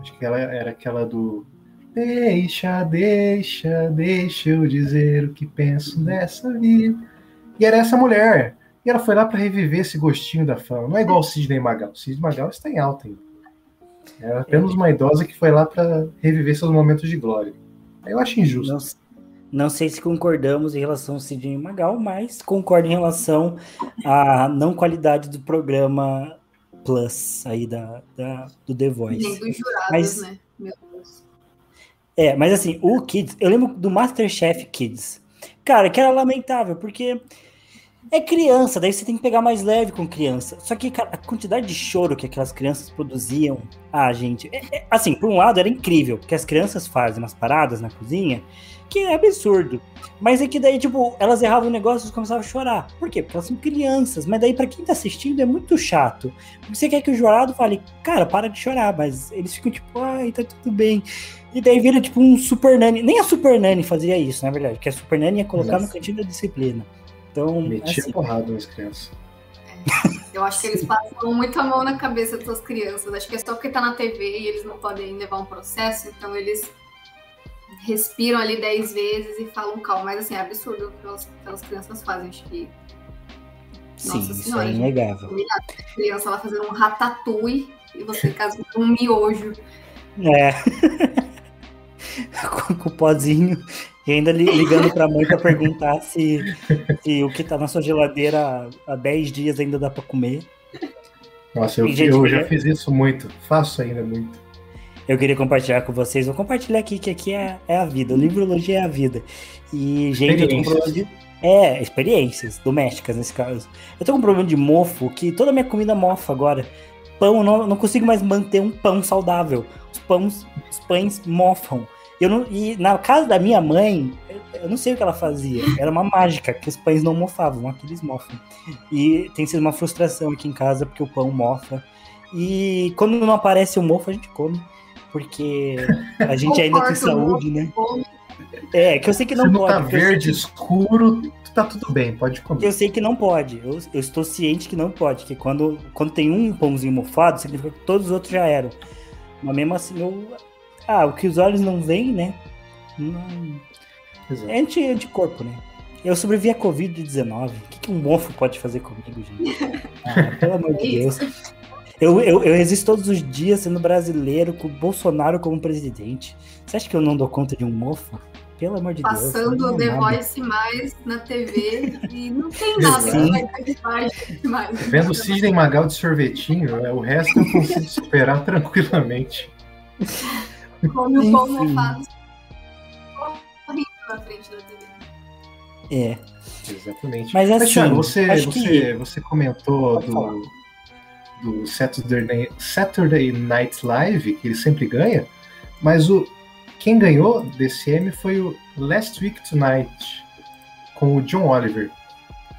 Acho que ela era aquela do Deixa, deixa, deixa eu dizer o que penso dessa vida. E era essa mulher. E ela foi lá para reviver esse gostinho da fama. Não é igual o Sidney Magal. O Sidney Magal está em alta ainda. Era apenas uma idosa que foi lá para reviver seus momentos de glória. Eu acho injusto. Não sei se concordamos em relação ao Sidney Magal, mas concordo em relação à não qualidade do programa Plus aí da, da do The Voice. Nem dos jurados, mas, né? Meu Deus. É, mas assim, o Kids, eu lembro do Masterchef Kids. Cara, que era lamentável, porque é criança, daí você tem que pegar mais leve com criança. Só que, cara, a quantidade de choro que aquelas crianças produziam. Ah, gente. É, é, assim, por um lado era incrível, porque as crianças fazem umas paradas na cozinha que é absurdo. Mas é que daí, tipo, elas erravam o negócio e começavam a chorar. Por quê? Porque elas são crianças. Mas daí, para quem tá assistindo, é muito chato. Porque você quer que o jurado fale, cara, para de chorar. Mas eles ficam tipo, ai, tá tudo bem. E daí vira tipo um Super Nani. Nem a Super Nani fazia isso, na verdade. Porque a Super Nani ia colocar Nossa. no cantinho da disciplina. Então, Metia assim, porrada nas crianças. É, eu acho que eles passam muita mão na cabeça dessas crianças. Acho que é só porque tá na TV e eles não podem levar um processo, então eles respiram ali dez vezes e falam calma. Mas assim, é absurdo o que aquelas, aquelas crianças fazem. Acho que. Sim, Nossa isso senhora, é inegável. A criança lá fazendo um ratatouille e você casa com um miojo. É. com, com o pozinho e ainda ligando para a mãe para perguntar se, se, o que está na sua geladeira há 10 dias ainda dá para comer. Nossa, eu, gente, eu já fiz isso muito, faço ainda muito. Eu queria compartilhar com vocês, vou compartilhar aqui, que aqui é, é a vida, o livrologia é a vida. E, gente, eu tô com problema de. É, experiências domésticas nesse caso. Eu tô com um problema de mofo, que toda a minha comida mofa agora. Pão, não, não consigo mais manter um pão saudável. Os pães, os pães mofam. Eu não, e na casa da minha mãe, eu não sei o que ela fazia. Era uma mágica, que os pães não mofavam, aqui eles mofam. E tem sido uma frustração aqui em casa, porque o pão mofa. E quando não aparece o mofo, a gente come. Porque a gente ainda tem saúde, né? É, que eu sei que não Se pode. Não tá verde, escuro, tá tudo bem, pode comer. Eu sei que não pode. Eu, eu, estou ciente que não pode. Que quando, quando tem um pãozinho mofado, significa que todos os outros já eram. Mas mesmo assim, eu ah, o que os olhos não veem, né? Não... É anti, anticorpo, né? Eu sobrevivi a Covid-19. O que, que um mofo pode fazer comigo, gente? Ah, pelo amor de Deus. Eu, eu, eu resisto todos os dias sendo brasileiro, com o Bolsonaro como presidente. Você acha que eu não dou conta de um mofo? Pelo amor de Passando Deus. Passando The Voice mais na TV e não tem nada que vai mais. Vendo o Sidney Magal de sorvetinho, né? o resto eu consigo superar tranquilamente. Come o pão mofado na frente da TV. É. Exatamente. Mas assim, Thiago, você, você, que... você comentou do, do Saturday, Saturday Night Live, que ele sempre ganha, mas o quem ganhou desse M foi o Last Week Tonight, com o John Oliver.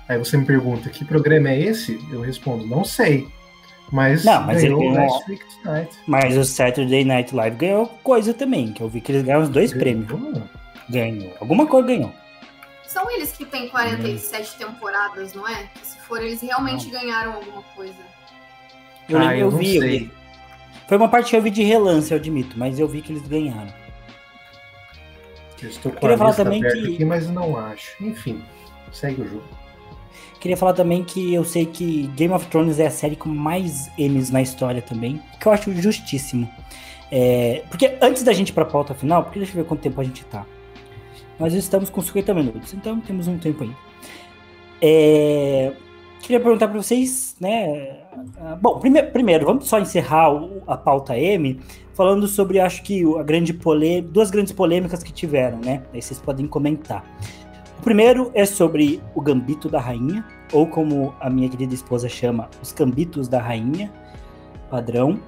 Aí você me pergunta, que programa é esse? Eu respondo, não sei. Mas, não, mas ganhou ele ganhou, Last Week Tonight. Mas o Saturday Night Live ganhou coisa também, que eu vi que eles ganharam os dois ganhou. prêmios. Ganhou. Alguma coisa ganhou. São eles que têm 47 hum. temporadas, não é? Que se for, eles realmente não. ganharam alguma coisa. Eu, ah, eu, eu vi, eu vi. Foi uma parte que eu vi de relance, eu admito, mas eu vi que eles ganharam. Eu estou com queria falar também que... aqui, mas não acho. Enfim, segue o jogo. Queria falar também que eu sei que Game of Thrones é a série com mais Emmys na história também, que eu acho justíssimo. É, porque antes da gente ir pra pauta final, porque deixa eu ver quanto tempo a gente tá. Nós estamos com 50 minutos, então temos um tempo aí. É, queria perguntar para vocês, né? Bom, primeiro, primeiro, vamos só encerrar a pauta M falando sobre, acho que a grande polêmica, duas grandes polêmicas que tiveram, né? Aí vocês podem comentar. O primeiro é sobre o Gambito da Rainha, ou como a minha querida esposa chama, os Gambitos da Rainha, padrão,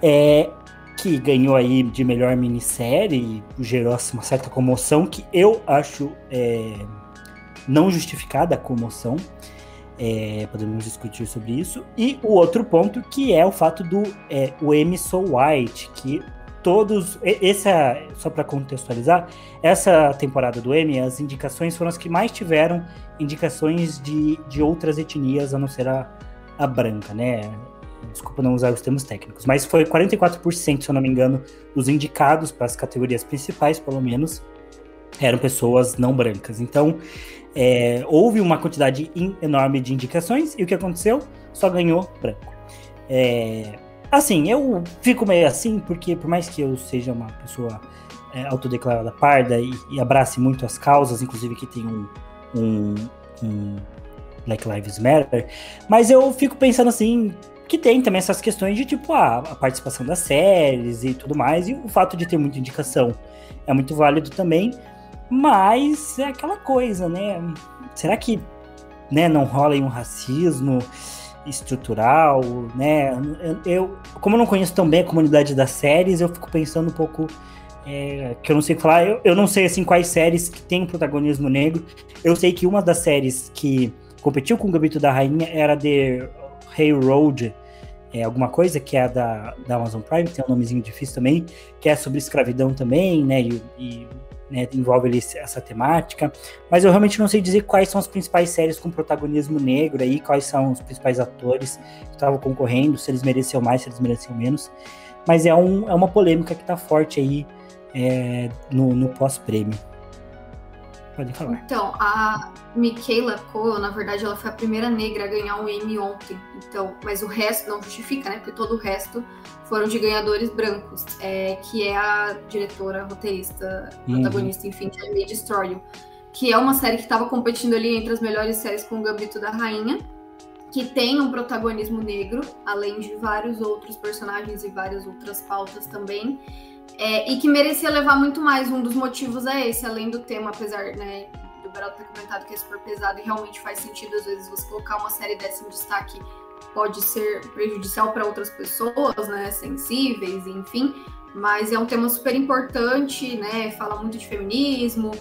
é, que ganhou aí de melhor minissérie e gerou assim, uma certa comoção, que eu acho é, não justificada a comoção. É, podemos discutir sobre isso. E o outro ponto que é o fato do é, o M. So White, que todos. Essa, só para contextualizar, essa temporada do Emmy, as indicações foram as que mais tiveram indicações de, de outras etnias, a não ser a, a branca, né? Desculpa não usar os termos técnicos, mas foi 44%, se eu não me engano, dos indicados para as categorias principais, pelo menos, eram pessoas não brancas. Então, é, houve uma quantidade enorme de indicações e o que aconteceu? Só ganhou branco. É, Assim, eu fico meio assim, porque por mais que eu seja uma pessoa é, autodeclarada parda e, e, abrace muito as causas, inclusive que tem um, um, um Black Lives Matter, mas eu fico pensando assim, que tem também essas questões de tipo a, a, participação das séries e tudo mais, e o fato de ter muita indicação é muito válido também, mas é aquela coisa, né? Será que né, não rola aí um racismo? Estrutural, né? Eu, como eu não conheço tão bem a comunidade das séries, eu fico pensando um pouco é, que eu não sei falar. Eu, eu não sei assim quais séries que tem protagonismo negro. Eu sei que uma das séries que competiu com o Gambito da Rainha era The Railroad, é, alguma coisa, que é da, da Amazon Prime, tem um nomezinho difícil também, que é sobre escravidão também, né? E, e né, envolve ali essa temática, mas eu realmente não sei dizer quais são as principais séries com protagonismo negro aí, quais são os principais atores que estavam concorrendo, se eles mereciam mais, se eles mereciam menos, mas é, um, é uma polêmica que está forte aí é, no, no pós-prêmio. Pode falar. Então, a Michaela Cole, na verdade, ela foi a primeira negra a ganhar um Emmy ontem. Então, mas o resto não justifica, né? Porque todo o resto foram de ganhadores brancos, é, que é a diretora, roteirista, uhum. protagonista, enfim, de I May Destroy You, que é uma série que estava competindo ali entre as melhores séries com o Gambito da Rainha, que tem um protagonismo negro, além de vários outros personagens e várias outras pautas também. É, e que merecia levar muito mais. Um dos motivos é esse, além do tema, apesar né, do Beraldo ter comentado que é super pesado e realmente faz sentido, às vezes, você colocar uma série dessa em destaque pode ser prejudicial para outras pessoas, né, sensíveis, enfim. Mas é um tema super importante, né? Fala muito de feminismo,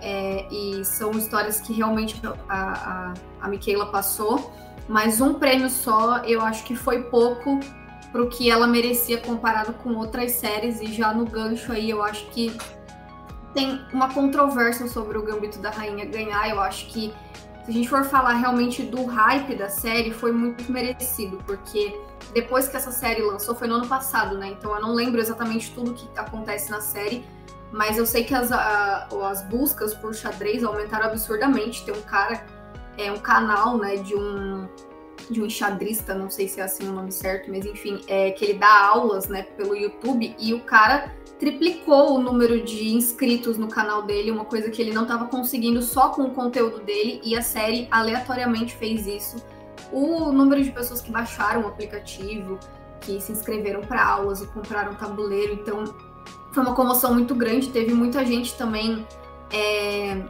é, e são histórias que realmente a, a, a passou. Mas um prêmio só, eu acho que foi pouco para o que ela merecia comparado com outras séries. E já no gancho aí, eu acho que tem uma controvérsia sobre o Gambito da Rainha ganhar. Eu acho que se a gente for falar realmente do hype da série, foi muito merecido, porque depois que essa série lançou, foi no ano passado, né? Então eu não lembro exatamente tudo que acontece na série, mas eu sei que as, a, as buscas por xadrez aumentaram absurdamente. Tem um cara, é um canal, né, de um de um enxadrista, não sei se é assim o nome certo, mas enfim, é que ele dá aulas, né, pelo YouTube e o cara triplicou o número de inscritos no canal dele, uma coisa que ele não estava conseguindo só com o conteúdo dele e a série aleatoriamente fez isso. O número de pessoas que baixaram o aplicativo, que se inscreveram para aulas e compraram tabuleiro, então foi uma comoção muito grande. Teve muita gente também é,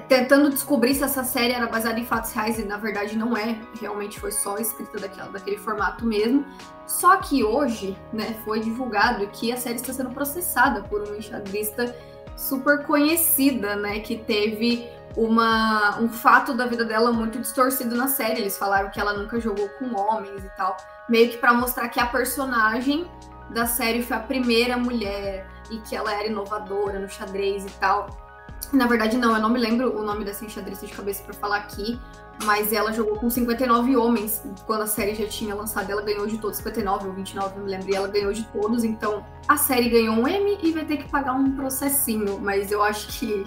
tentando descobrir se essa série era baseada em fatos reais e na verdade não é, realmente foi só escrita daquela, daquele formato mesmo. Só que hoje, né, foi divulgado que a série está sendo processada por uma enxadrista super conhecida, né, que teve uma, um fato da vida dela muito distorcido na série. Eles falaram que ela nunca jogou com homens e tal, meio que para mostrar que a personagem da série foi a primeira mulher e que ela era inovadora no xadrez e tal. Na verdade, não, eu não me lembro o nome dessa enxadrista de cabeça para falar aqui, mas ela jogou com 59 homens quando a série já tinha lançado. Ela ganhou de todos, 59 ou 29, não me lembro, e ela ganhou de todos. Então a série ganhou um M e vai ter que pagar um processinho. Mas eu acho que,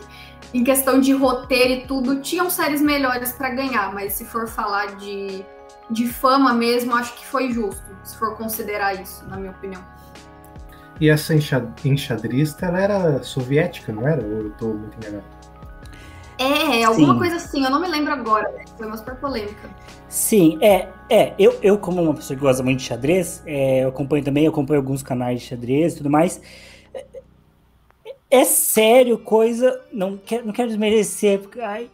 em questão de roteiro e tudo, tinham séries melhores para ganhar. Mas se for falar de, de fama mesmo, acho que foi justo, se for considerar isso, na minha opinião. E essa enxadrista, ela era soviética, não era? Ou eu tô muito enganado? É, alguma Sim. coisa assim, eu não me lembro agora, né? foi uma super polêmica. Sim, é, é, eu, eu como uma pessoa que gosta muito de xadrez, é, eu acompanho também, eu acompanho alguns canais de xadrez e tudo mais, é, é sério coisa, não quero, não quero desmerecer, porque, ai,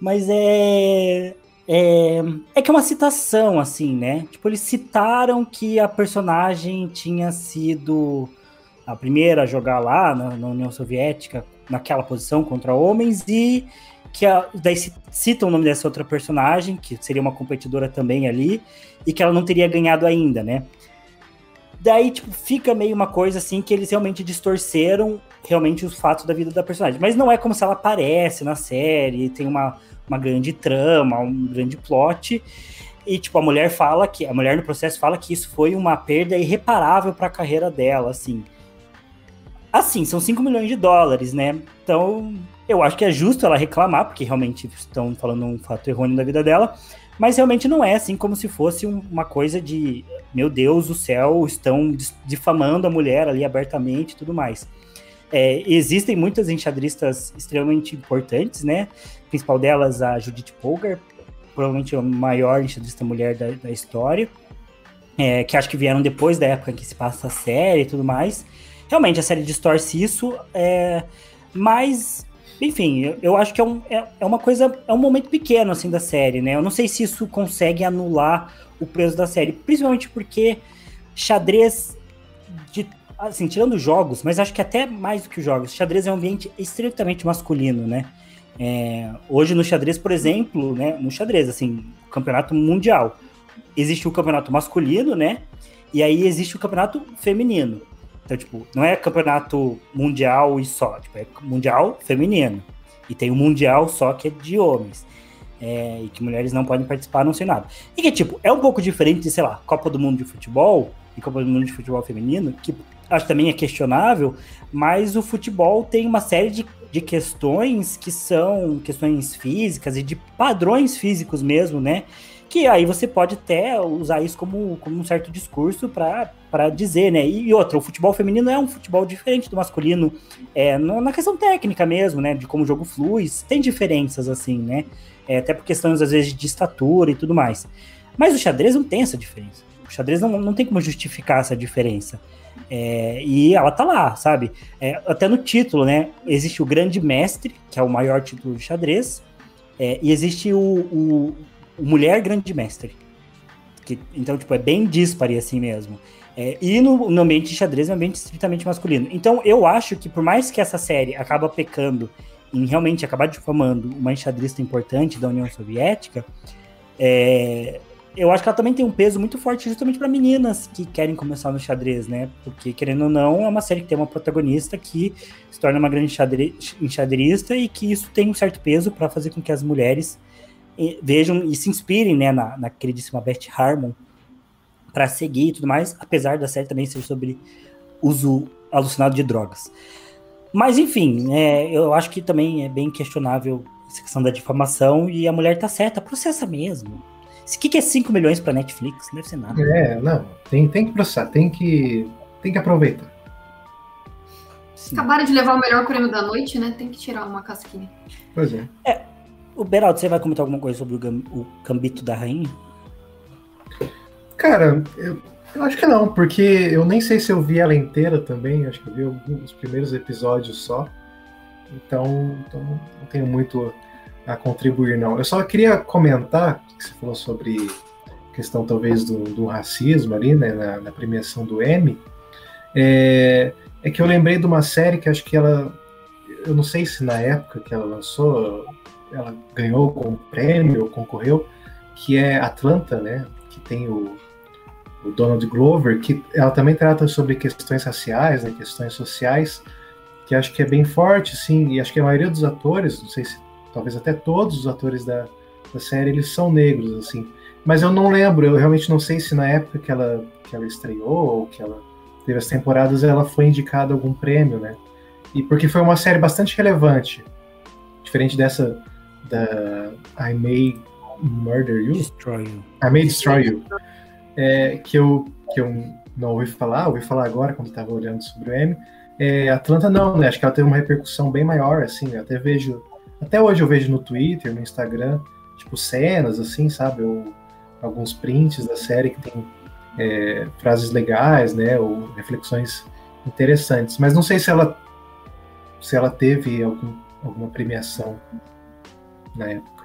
mas é, é, é que é uma citação, assim, né, tipo, eles citaram que a personagem tinha sido a primeira a jogar lá na, na União Soviética naquela posição contra homens e que a, daí citam o nome dessa outra personagem, que seria uma competidora também ali, e que ela não teria ganhado ainda, né? Daí, tipo, fica meio uma coisa assim que eles realmente distorceram realmente os fatos da vida da personagem. Mas não é como se ela aparece na série, tem uma, uma grande trama, um grande plot. E, tipo, a mulher fala que. A mulher no processo fala que isso foi uma perda irreparável para a carreira dela, assim. Assim, são 5 milhões de dólares, né? Então, eu acho que é justo ela reclamar, porque realmente estão falando um fato errôneo da vida dela, mas realmente não é assim como se fosse uma coisa de, meu Deus do céu, estão difamando a mulher ali abertamente e tudo mais. É, existem muitas enxadristas extremamente importantes, né? Principal delas, a Judith Polgar, provavelmente a maior enxadrista mulher da, da história, é, que acho que vieram depois da época em que se passa a série e tudo mais realmente a série distorce isso, é, mas, enfim, eu, eu acho que é, um, é, é, uma coisa, é um momento pequeno, assim, da série, né? Eu não sei se isso consegue anular o preço da série, principalmente porque xadrez, de, assim, tirando jogos, mas acho que até mais do que os jogos, xadrez é um ambiente estritamente masculino, né? É, hoje no xadrez, por exemplo, né, no xadrez, assim, campeonato mundial, existe o campeonato masculino, né? E aí existe o campeonato feminino. Então, tipo, não é campeonato mundial e só, tipo, é mundial feminino. E tem o mundial só que é de homens. É, e que mulheres não podem participar, não sei nada. E que, tipo, é um pouco diferente de, sei lá, Copa do Mundo de Futebol e Copa do Mundo de Futebol Feminino, que acho também é questionável, mas o futebol tem uma série de, de questões que são questões físicas e de padrões físicos mesmo, né? que aí você pode até usar isso como, como um certo discurso para dizer, né? E outra, o futebol feminino é um futebol diferente do masculino, é, na questão técnica mesmo, né? De como o jogo flui, tem diferenças assim, né? É, até por questões, às vezes, de estatura e tudo mais. Mas o xadrez não tem essa diferença. O xadrez não, não tem como justificar essa diferença. É, e ela tá lá, sabe? É, até no título, né? Existe o Grande Mestre, que é o maior título de xadrez, é, e existe o, o, mulher grande mestre. Que, então, tipo, é bem dispare assim mesmo. É, e no, no, ambiente de xadrez é um ambiente estritamente masculino. Então, eu acho que por mais que essa série acaba pecando em realmente acabar difamando uma enxadrista importante da União Soviética, é, eu acho que ela também tem um peso muito forte justamente para meninas que querem começar no xadrez, né? Porque, querendo ou não, é uma série que tem uma protagonista que se torna uma grande enxadrista e que isso tem um certo peso para fazer com que as mulheres vejam e se inspirem né, na, na queridíssima Beth Harmon para seguir e tudo mais, apesar da série também ser sobre uso alucinado de drogas. Mas enfim, é, eu acho que também é bem questionável essa questão da difamação e a mulher tá certa, processa mesmo. O que, que é 5 milhões para Netflix? Não deve ser nada. É, não, tem, tem que processar, tem que, tem que aproveitar. Sim. Acabaram de levar o melhor prêmio da noite, né? Tem que tirar uma casquinha. Pois é. É, o Beraldo, você vai comentar alguma coisa sobre o, gam o Gambito da Rainha? Cara, eu, eu, acho que não, porque eu nem sei se eu vi ela inteira também, acho que eu vi alguns primeiros episódios só. Então, então não tenho muito a contribuir, não. Eu só queria comentar que você falou sobre questão talvez do, do racismo ali, né, na, na premiação do M. É, é que eu lembrei de uma série que acho que ela, eu não sei se na época que ela lançou, ela ganhou com um prêmio, concorreu, que é Atlanta, né? Que tem o, o Donald Glover, que ela também trata sobre questões raciais, né, questões sociais, que acho que é bem forte, sim, e acho que a maioria dos atores, não sei se talvez até todos os atores da, da série, eles são negros, assim. Mas eu não lembro, eu realmente não sei se na época que ela, que ela estreou, ou que ela teve as temporadas, ela foi indicada algum prêmio, né? E porque foi uma série bastante relevante, diferente dessa da I May Murder You. Destroy You. I May Destroy You. É, que, eu, que eu não ouvi falar, ouvi falar agora quando estava olhando sobre o M. É, Atlanta não, né? Acho que ela teve uma repercussão bem maior, assim. Eu até vejo, até hoje eu vejo no Twitter, no Instagram, tipo cenas, assim, sabe? Ou alguns prints da série que tem é, frases legais, né? Ou reflexões interessantes. Mas não sei se ela se ela teve algum, alguma premiação na época.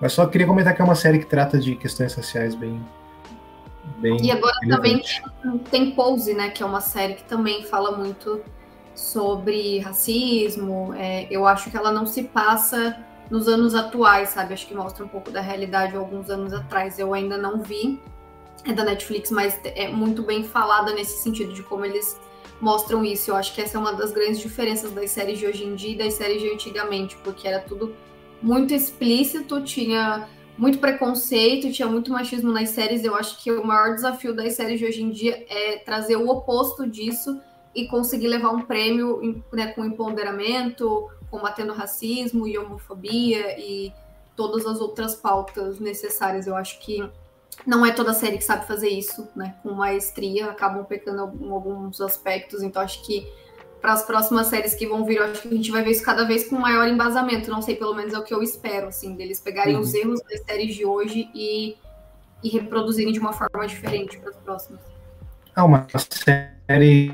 Mas só queria comentar que é uma série que trata de questões sociais bem. bem e agora relevante. também tem, Pose, né? Que é uma série que também fala muito sobre racismo. É, eu acho que ela não se passa nos anos atuais, sabe? Acho que mostra um pouco da realidade alguns anos atrás. Eu ainda não vi. É da Netflix, mas é muito bem falada nesse sentido de como eles mostram isso. Eu acho que essa é uma das grandes diferenças das séries de hoje em dia e das séries de antigamente, porque era tudo muito explícito, tinha muito preconceito, tinha muito machismo nas séries. Eu acho que o maior desafio das séries de hoje em dia é trazer o oposto disso e conseguir levar um prêmio né, com empoderamento, combatendo racismo e homofobia e todas as outras pautas necessárias. Eu acho que não é toda série que sabe fazer isso, né? Com maestria, acabam pecando em alguns aspectos. Então, acho que para as próximas séries que vão vir, eu acho que a gente vai ver isso cada vez com maior embasamento. Não sei, pelo menos é o que eu espero, assim, deles pegarem uhum. os erros das séries de hoje e, e reproduzirem de uma forma diferente para as próximas. Ah, uma série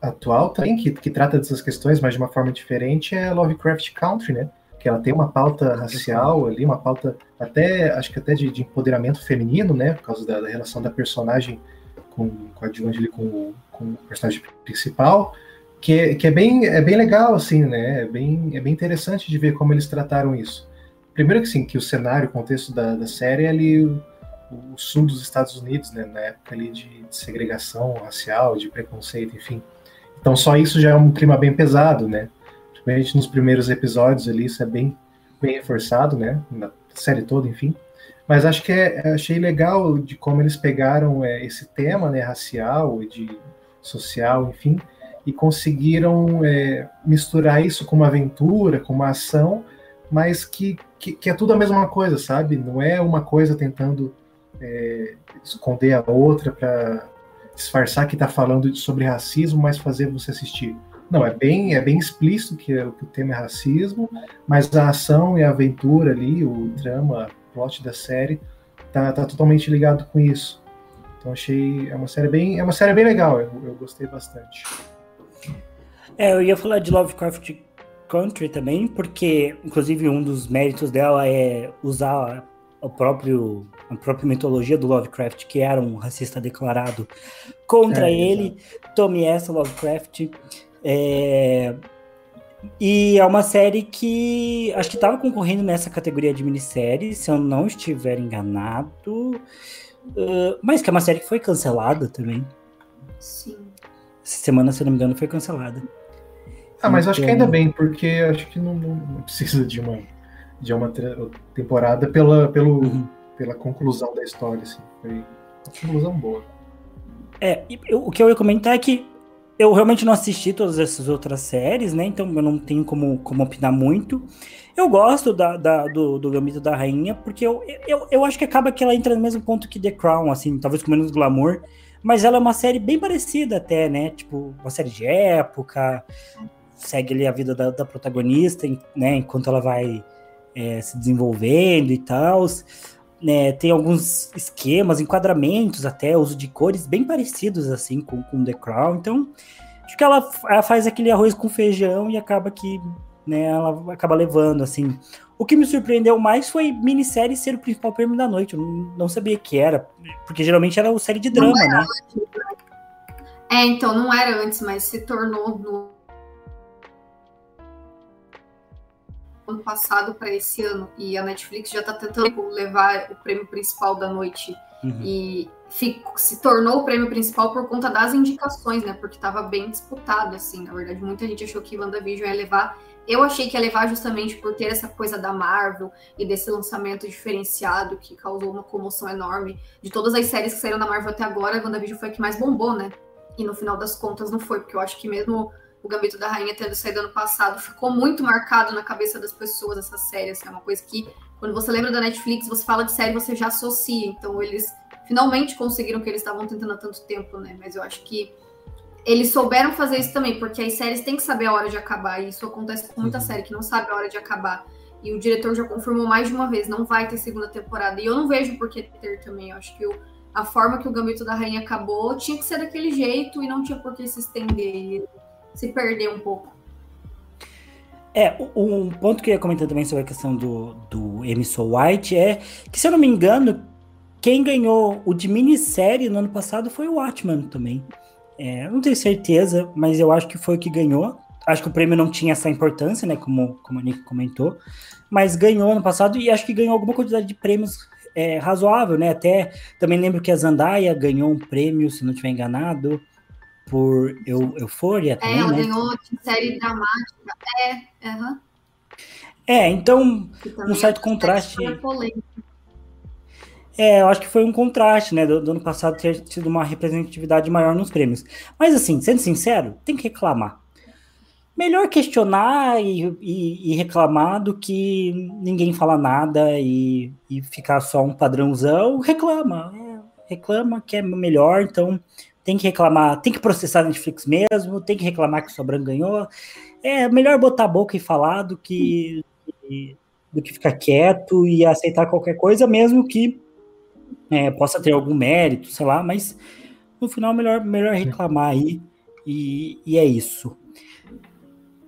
atual também, que, que trata dessas questões, mas de uma forma diferente, é Lovecraft Country, né? Que ela tem uma pauta racial ali, uma pauta até, acho que até de, de empoderamento feminino, né? Por causa da, da relação da personagem com, com a ali com, com o personagem principal, que, é, que é, bem, é bem legal, assim, né? É bem, é bem interessante de ver como eles trataram isso. Primeiro que sim, que o cenário, o contexto da, da série ali o, sul dos Estados Unidos, né? Na época ali de, de segregação racial, de preconceito, enfim. Então só isso já é um clima bem pesado, né? Principalmente nos primeiros episódios ali, isso é bem, bem reforçado, né? Na série toda, enfim. Mas acho que é, achei legal de como eles pegaram é, esse tema, né, racial de social, enfim, e conseguiram é, misturar isso com uma aventura, com uma ação, mas que, que, que, é tudo a mesma coisa, sabe? Não é uma coisa tentando é, esconder a outra para disfarçar que está falando sobre racismo, mas fazer você assistir. Não, é bem, é bem explícito que, que o tema é racismo, mas a ação e a aventura ali, o drama, o plot da série, tá, tá totalmente ligado com isso. Então achei é uma série bem é uma série bem legal, eu, eu gostei bastante. É, eu ia falar de Lovecraft Country também, porque inclusive um dos méritos dela é usar o próprio a própria mitologia do Lovecraft, que era um racista declarado contra é, ele, exato. Tome essa Lovecraft. É, e é uma série que acho que estava concorrendo nessa categoria de minissérie, se eu não estiver enganado. Uh, mas que é uma série que foi cancelada também. Sim. Essa semana, se não me engano, foi cancelada. Ah, mas então... acho que ainda então bem, porque acho que não, não, precisa de uma, de uma temporada pela, pelo, uhum. Pela conclusão da história. Assim. Foi uma conclusão boa. É, eu, o que eu ia comentar é que eu realmente não assisti todas essas outras séries, né? Então eu não tenho como, como opinar muito. Eu gosto da, da do, do Gambito da Rainha, porque eu, eu, eu acho que acaba que ela entra no mesmo ponto que The Crown, assim, talvez com menos glamour. Mas ela é uma série bem parecida até, né? Tipo, uma série de época, segue ali a vida da, da protagonista, né? Enquanto ela vai é, se desenvolvendo e tal. Né, tem alguns esquemas, enquadramentos até, uso de cores bem parecidos assim com, com The Crown. Então, acho que ela, ela, faz aquele arroz com feijão e acaba que né, ela acaba levando assim. O que me surpreendeu mais foi minissérie ser o principal prêmio da noite. Eu não, sabia que era, porque geralmente era o série de drama, né? Né? É, então não era antes, mas se tornou no ano passado para esse ano. E a Netflix já está tentando levar o prêmio principal da noite. Uhum. E fico, se tornou o prêmio principal por conta das indicações, né? Porque estava bem disputado, assim. Na verdade, muita gente achou que WandaVision ia levar. Eu achei que ia levar justamente por ter essa coisa da Marvel e desse lançamento diferenciado que causou uma comoção enorme. De todas as séries que saíram da Marvel até agora, a WandaVision foi a que mais bombou, né? E no final das contas não foi, porque eu acho que mesmo o Gambito da Rainha tendo saído ano passado, ficou muito marcado na cabeça das pessoas essa série. Assim, é uma coisa que, quando você lembra da Netflix, você fala de série, você já associa. Então, eles finalmente conseguiram o que eles estavam tentando há tanto tempo, né? Mas eu acho que eles souberam fazer isso também, porque as séries têm que saber a hora de acabar, e isso acontece com muita uhum. série que não sabe a hora de acabar. E o diretor já confirmou mais de uma vez, não vai ter segunda temporada. E eu não vejo por que ter também. Eu acho que o, a forma que o Gambito da Rainha acabou tinha que ser daquele jeito e não tinha por que se estender se perder um pouco. É, um ponto que eu ia comentar também sobre a questão do, do Emerson White é que, se eu não me engano, quem ganhou o de minissérie no ano passado foi o Watchman também. É, não tenho certeza, mas eu acho que foi o que ganhou. Acho que o prêmio não tinha essa importância, né? Como, como a Nick comentou. Mas ganhou ano passado e acho que ganhou alguma quantidade de prêmios é, razoável, né? Até também lembro que a Zandaia ganhou um prêmio, se não estiver enganado, por Eu, Eufória. Também, é, ela né? ganhou de série dramática. É, uhum. é então, um certo é contraste. É, eu acho que foi um contraste, né, do, do, ano passado ter tido uma representatividade maior nos prêmios. Mas assim, sendo sincero, tem que reclamar. Melhor questionar e, e, e reclamar do que ninguém falar nada e, e ficar só um padrãozão. Reclama, é, reclama que é melhor, então tem que reclamar, tem que processar a Netflix mesmo, tem que reclamar que o Sobran ganhou. É melhor botar a boca e falar do que, do que ficar quieto e aceitar qualquer coisa, mesmo que é, possa ter algum mérito, sei lá, mas no final melhor, melhor reclamar aí e, e é isso.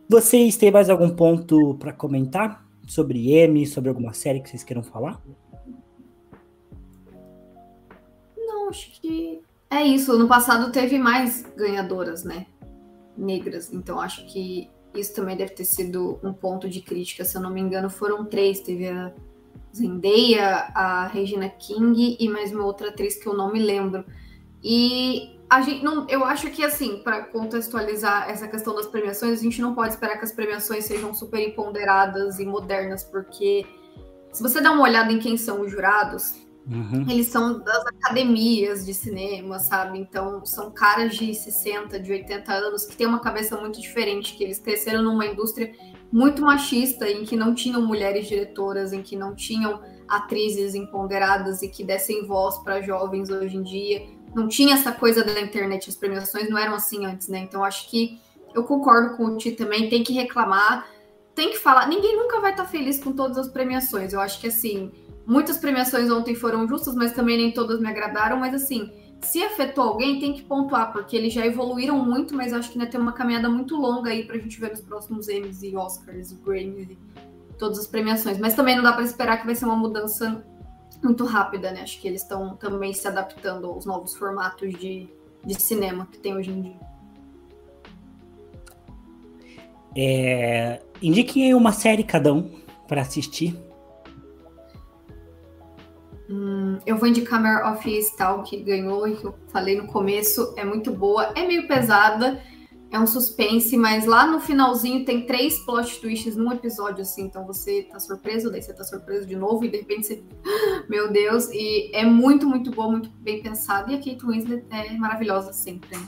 Vocês têm mais algum ponto para comentar sobre M, sobre alguma série que vocês queiram falar? Não, acho que é isso. No passado teve mais ganhadoras, né? Negras. Então acho que isso também deve ter sido um ponto de crítica. Se eu não me engano, foram três. Teve a Zendaya, a Regina King e mais uma outra atriz que eu não me lembro. E a gente não, eu acho que assim, para contextualizar essa questão das premiações, a gente não pode esperar que as premiações sejam super empoderadas e modernas, porque se você dá uma olhada em quem são os jurados, uhum. eles são das academias de cinema, sabe? Então são caras de 60, de 80 anos que têm uma cabeça muito diferente, que eles cresceram numa indústria muito machista, em que não tinham mulheres diretoras, em que não tinham atrizes empoderadas e que dessem voz para jovens hoje em dia. Não tinha essa coisa da internet, as premiações não eram assim antes, né? Então acho que eu concordo com o Ti também, tem que reclamar, tem que falar. Ninguém nunca vai estar feliz com todas as premiações. Eu acho que assim, muitas premiações ontem foram justas, mas também nem todas me agradaram, mas assim, se afetou alguém, tem que pontuar, porque eles já evoluíram muito, mas acho que ainda tem uma caminhada muito longa aí pra gente ver nos próximos Emmys e Oscars e Grammys e todas as premiações. Mas também não dá para esperar que vai ser uma mudança muito rápida, né? Acho que eles estão também se adaptando aos novos formatos de, de cinema que tem hoje em dia. É, indiquem aí uma série cada um para assistir. Hum, eu vou indicar Mare of Easttown, que ganhou e que eu falei no começo. É muito boa, é meio pesada, é um suspense, mas lá no finalzinho tem três plot twists num episódio, assim. Então você tá surpreso, daí você tá surpreso de novo, e de repente você. Meu Deus! E é muito, muito boa, muito bem pensada. E a Kate Winslet é maravilhosa sempre.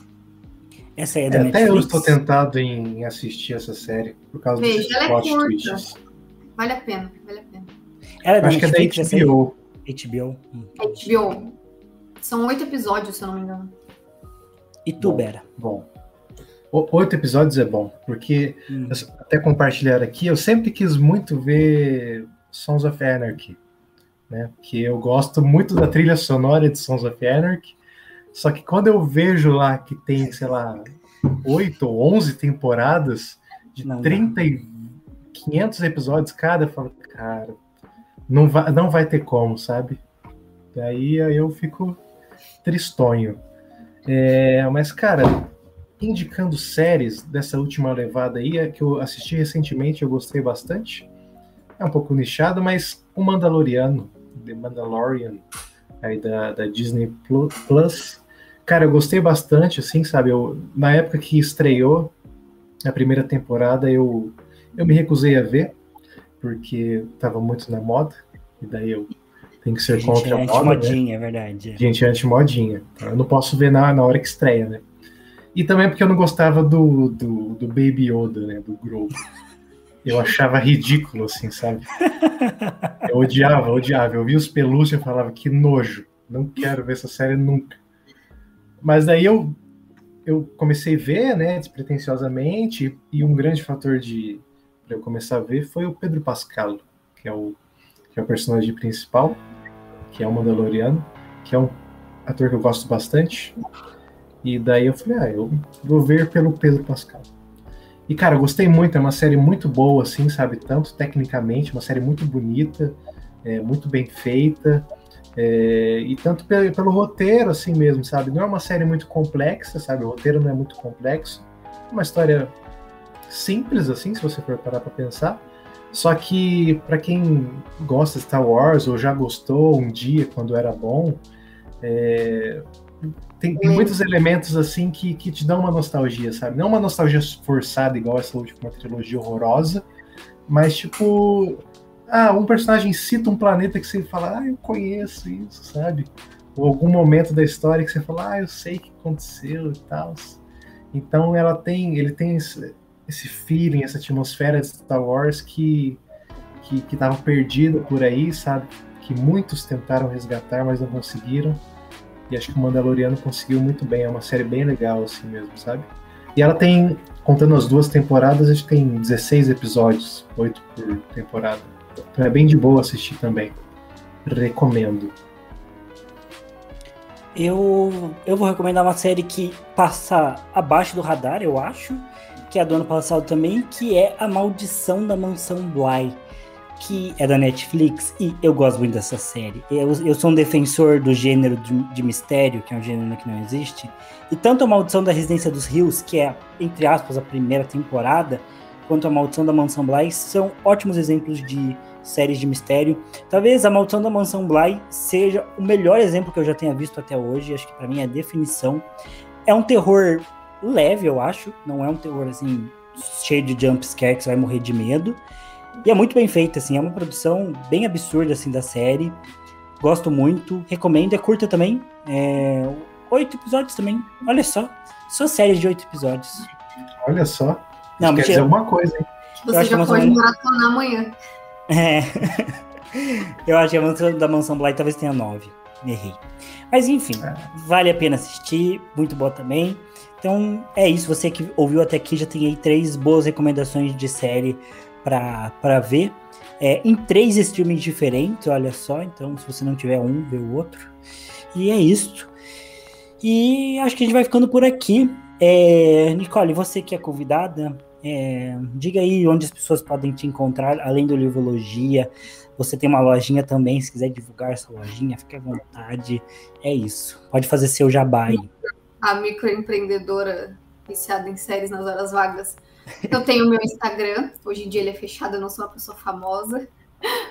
Essa é da é, Até eu estou tentado em assistir essa série por causa Veja, desses ela é plot é curta. twists. Vale a pena, vale a pena. Ela é da Acho Netflix, que é da HBO. HBO. HBO. São oito episódios, se eu não me engano. E tu, bom, Bera? Bom. Oito episódios é bom, porque hum. até compartilhar aqui, eu sempre quis muito ver Sons of Anarchy, né? Que eu gosto muito da trilha sonora de Sons of Anarchy, só que quando eu vejo lá que tem, sei lá, oito ou onze temporadas de não, 30 não. e 500 episódios cada, eu falo, cara, não vai, não vai ter como, sabe? Daí eu fico tristonho. É, mas, cara, indicando séries dessa última levada aí, que eu assisti recentemente, eu gostei bastante. é um pouco nichado, mas o Mandaloriano, The Mandalorian, aí da, da Disney Plus, cara, eu gostei bastante, assim, sabe? Eu, na época que estreou a primeira temporada, eu, eu me recusei a ver, porque tava muito na moda, e daí eu tenho que ser Gente, contra é a moda, né? anti-modinha, é verdade. Gente, é anti-modinha. Então eu não posso ver na, na hora que estreia, né? E também porque eu não gostava do, do, do Baby Yoda, né? Do Grogu. Eu achava ridículo, assim, sabe? Eu odiava, odiava. Eu via os pelúcios e falava, que nojo. Não quero ver essa série nunca. Mas daí eu, eu comecei a ver, né, despretensiosamente, e um grande fator de eu começar a ver foi o Pedro Pascal, que é o, que é o personagem principal, que é o Mandaloriano, que é um ator que eu gosto bastante. E daí eu falei, ah, eu vou ver pelo Pedro Pascal. E, cara, eu gostei muito, é uma série muito boa, assim, sabe? Tanto tecnicamente, uma série muito bonita, é, muito bem feita, é, e tanto pelo, pelo, roteiro, assim mesmo, sabe? Não é uma série muito complexa, sabe? O roteiro não é muito complexo, é uma história simples, assim, se você for parar pra pensar. Só que, para quem gosta de Star Wars, ou já gostou um dia, quando era bom, é, tem, tem, muitos elementos assim que, que te dão uma nostalgia, sabe? Não uma nostalgia forçada, igual essa última trilogia horrorosa, mas tipo. Ah, um personagem cita um planeta que você fala, ah, eu conheço isso, sabe? Ou algum momento da história que você fala, ah, eu sei o que aconteceu e tal. Então ela tem, ele tem esse, feeling, essa atmosfera de Star Wars que que estava perdida por aí, sabe? Que muitos tentaram resgatar, mas não conseguiram. E acho que o Mandaloriano conseguiu muito bem. É uma série bem legal, assim mesmo, sabe? E ela tem, contando as duas temporadas, acho que tem 16 episódios, 8 por temporada. Então é bem de boa assistir também. Recomendo. Eu, eu vou recomendar uma série que passa abaixo do radar, eu acho, que é do ano passado também, que é A Maldição da Mansão Bly que é da Netflix e eu gosto muito dessa série. Eu, eu sou um defensor do gênero de, de, mistério, que é um gênero que não existe. E tanto a Maldição da Residência dos Rios, que é, entre aspas, a primeira temporada, quanto a Maldição da Mansão Bly são ótimos exemplos de séries de mistério. Talvez a Maldição da Mansão Bly seja o melhor exemplo que eu já tenha visto até hoje. Acho que para mim é a definição. É um terror leve, eu acho. Não é um terror assim cheio de jump scare que você vai morrer de medo. E é muito bem feita, assim, é uma produção bem absurda, assim, da série. Gosto muito, recomendo, é curta também. É... Oito episódios também, olha só. Só série de oito episódios. Olha só. Não, quer dizer alguma coisa, hein? Você já pode maratonar amanhã. É. Eu acho que a mansão da Mansão Bly talvez tenha nove. Errei. Mas enfim, é. vale a pena assistir, muito boa também. Então é isso, você que ouviu até aqui já tem aí três boas recomendações de série para ver. É, em três streamings diferentes, olha só. Então, se você não tiver um, vê o outro. E é isso. E acho que a gente vai ficando por aqui. É, Nicole, você que é convidada, é, diga aí onde as pessoas podem te encontrar, além do Livrologia. Você tem uma lojinha também, se quiser divulgar essa lojinha, fique à vontade. É isso. Pode fazer seu jabá aí. A microempreendedora viciada em séries nas horas vagas eu tenho o meu Instagram, hoje em dia ele é fechado, eu não sou uma pessoa famosa,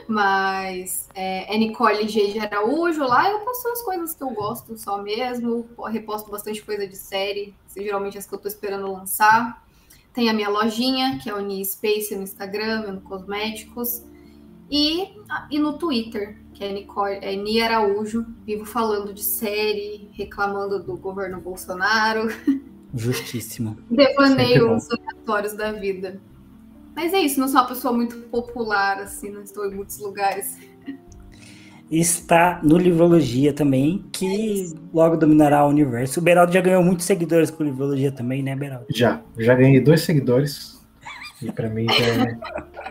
mas é, é Nicole G. de Araújo. Lá eu posto as coisas que eu gosto só mesmo, reposto bastante coisa de série, geralmente as que eu tô esperando lançar. Tem a minha lojinha, que é o Ni Space no Instagram, no Cosméticos. E, e no Twitter, que é, Nicole, é Ni Araújo, vivo falando de série, reclamando do governo Bolsonaro. Justíssimo. Devaneios aleatórios da vida. Mas é isso, não sou uma pessoa muito popular, assim, não estou em muitos lugares. Está no Livrologia também, que é logo dominará o universo. O Beraldo já ganhou muitos seguidores com Livrologia também, né, Beraldo? Já, já ganhei dois seguidores. E para mim já é...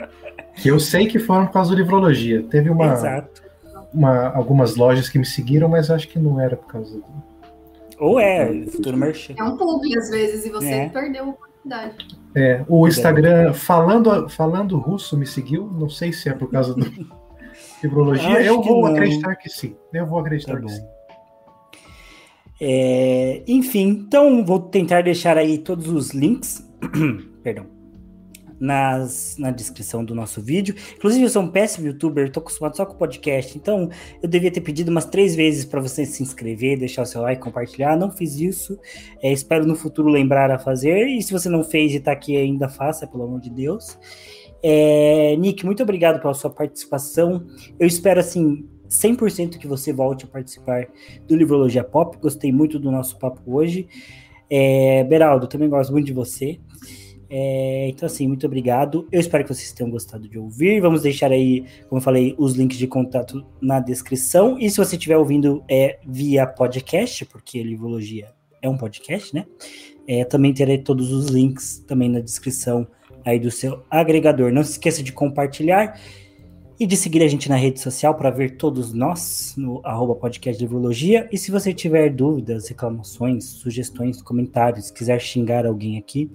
que eu sei que foram por causa do Livrologia. Teve uma, uma, algumas lojas que me seguiram, mas acho que não era por causa do, ou é, futuro merchan. É um publi às vezes e você é. perdeu a oportunidade. É, o Instagram falando, falando russo me seguiu, não sei se é por causa do fibrologia. Eu vou acreditar que sim. Eu vou acreditar tá que sim. É, enfim, então vou tentar deixar aí todos os links, perdão, nas, na descrição do nosso vídeo. Inclusive, eu sou um péssimo youtuber, tô acostumado só com podcast, então eu devia ter pedido umas três vezes para você se inscrever, deixar o seu like, compartilhar. Não fiz isso. É, espero no futuro lembrar a fazer. E se você não fez e tá aqui ainda, faça, pelo amor de Deus. É, Nick, muito obrigado pela sua participação. Eu espero, assim, 100% que você volte a participar do Livrologia Pop. Gostei muito do nosso papo hoje. É, Beraldo, também gosto muito de você. É, então, assim, muito obrigado. Eu espero que vocês tenham gostado de ouvir. Vamos deixar aí, como eu falei, os links de contato na descrição. E se você estiver ouvindo é, via podcast, porque Livrologia é um podcast, né? É, também terei todos os links também na descrição aí do seu agregador. Não se esqueça de compartilhar e de seguir a gente na rede social para ver todos nós no arroba podcast. E se você tiver dúvidas, reclamações, sugestões, comentários, quiser xingar alguém aqui,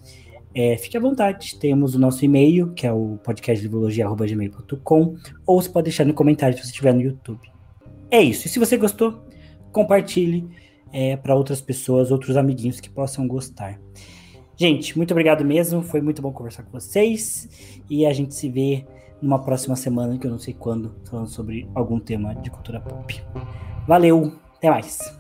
é, fique à vontade. Temos o nosso e-mail, que é o podcastlivrologia.gmail.com, ou você pode deixar no comentário se você estiver no YouTube. É isso. E se você gostou, compartilhe é, para outras pessoas, outros amiguinhos que possam gostar. Gente, muito obrigado mesmo. Foi muito bom conversar com vocês. E a gente se vê numa próxima semana, que eu não sei quando, falando sobre algum tema de cultura pop. Valeu, até mais.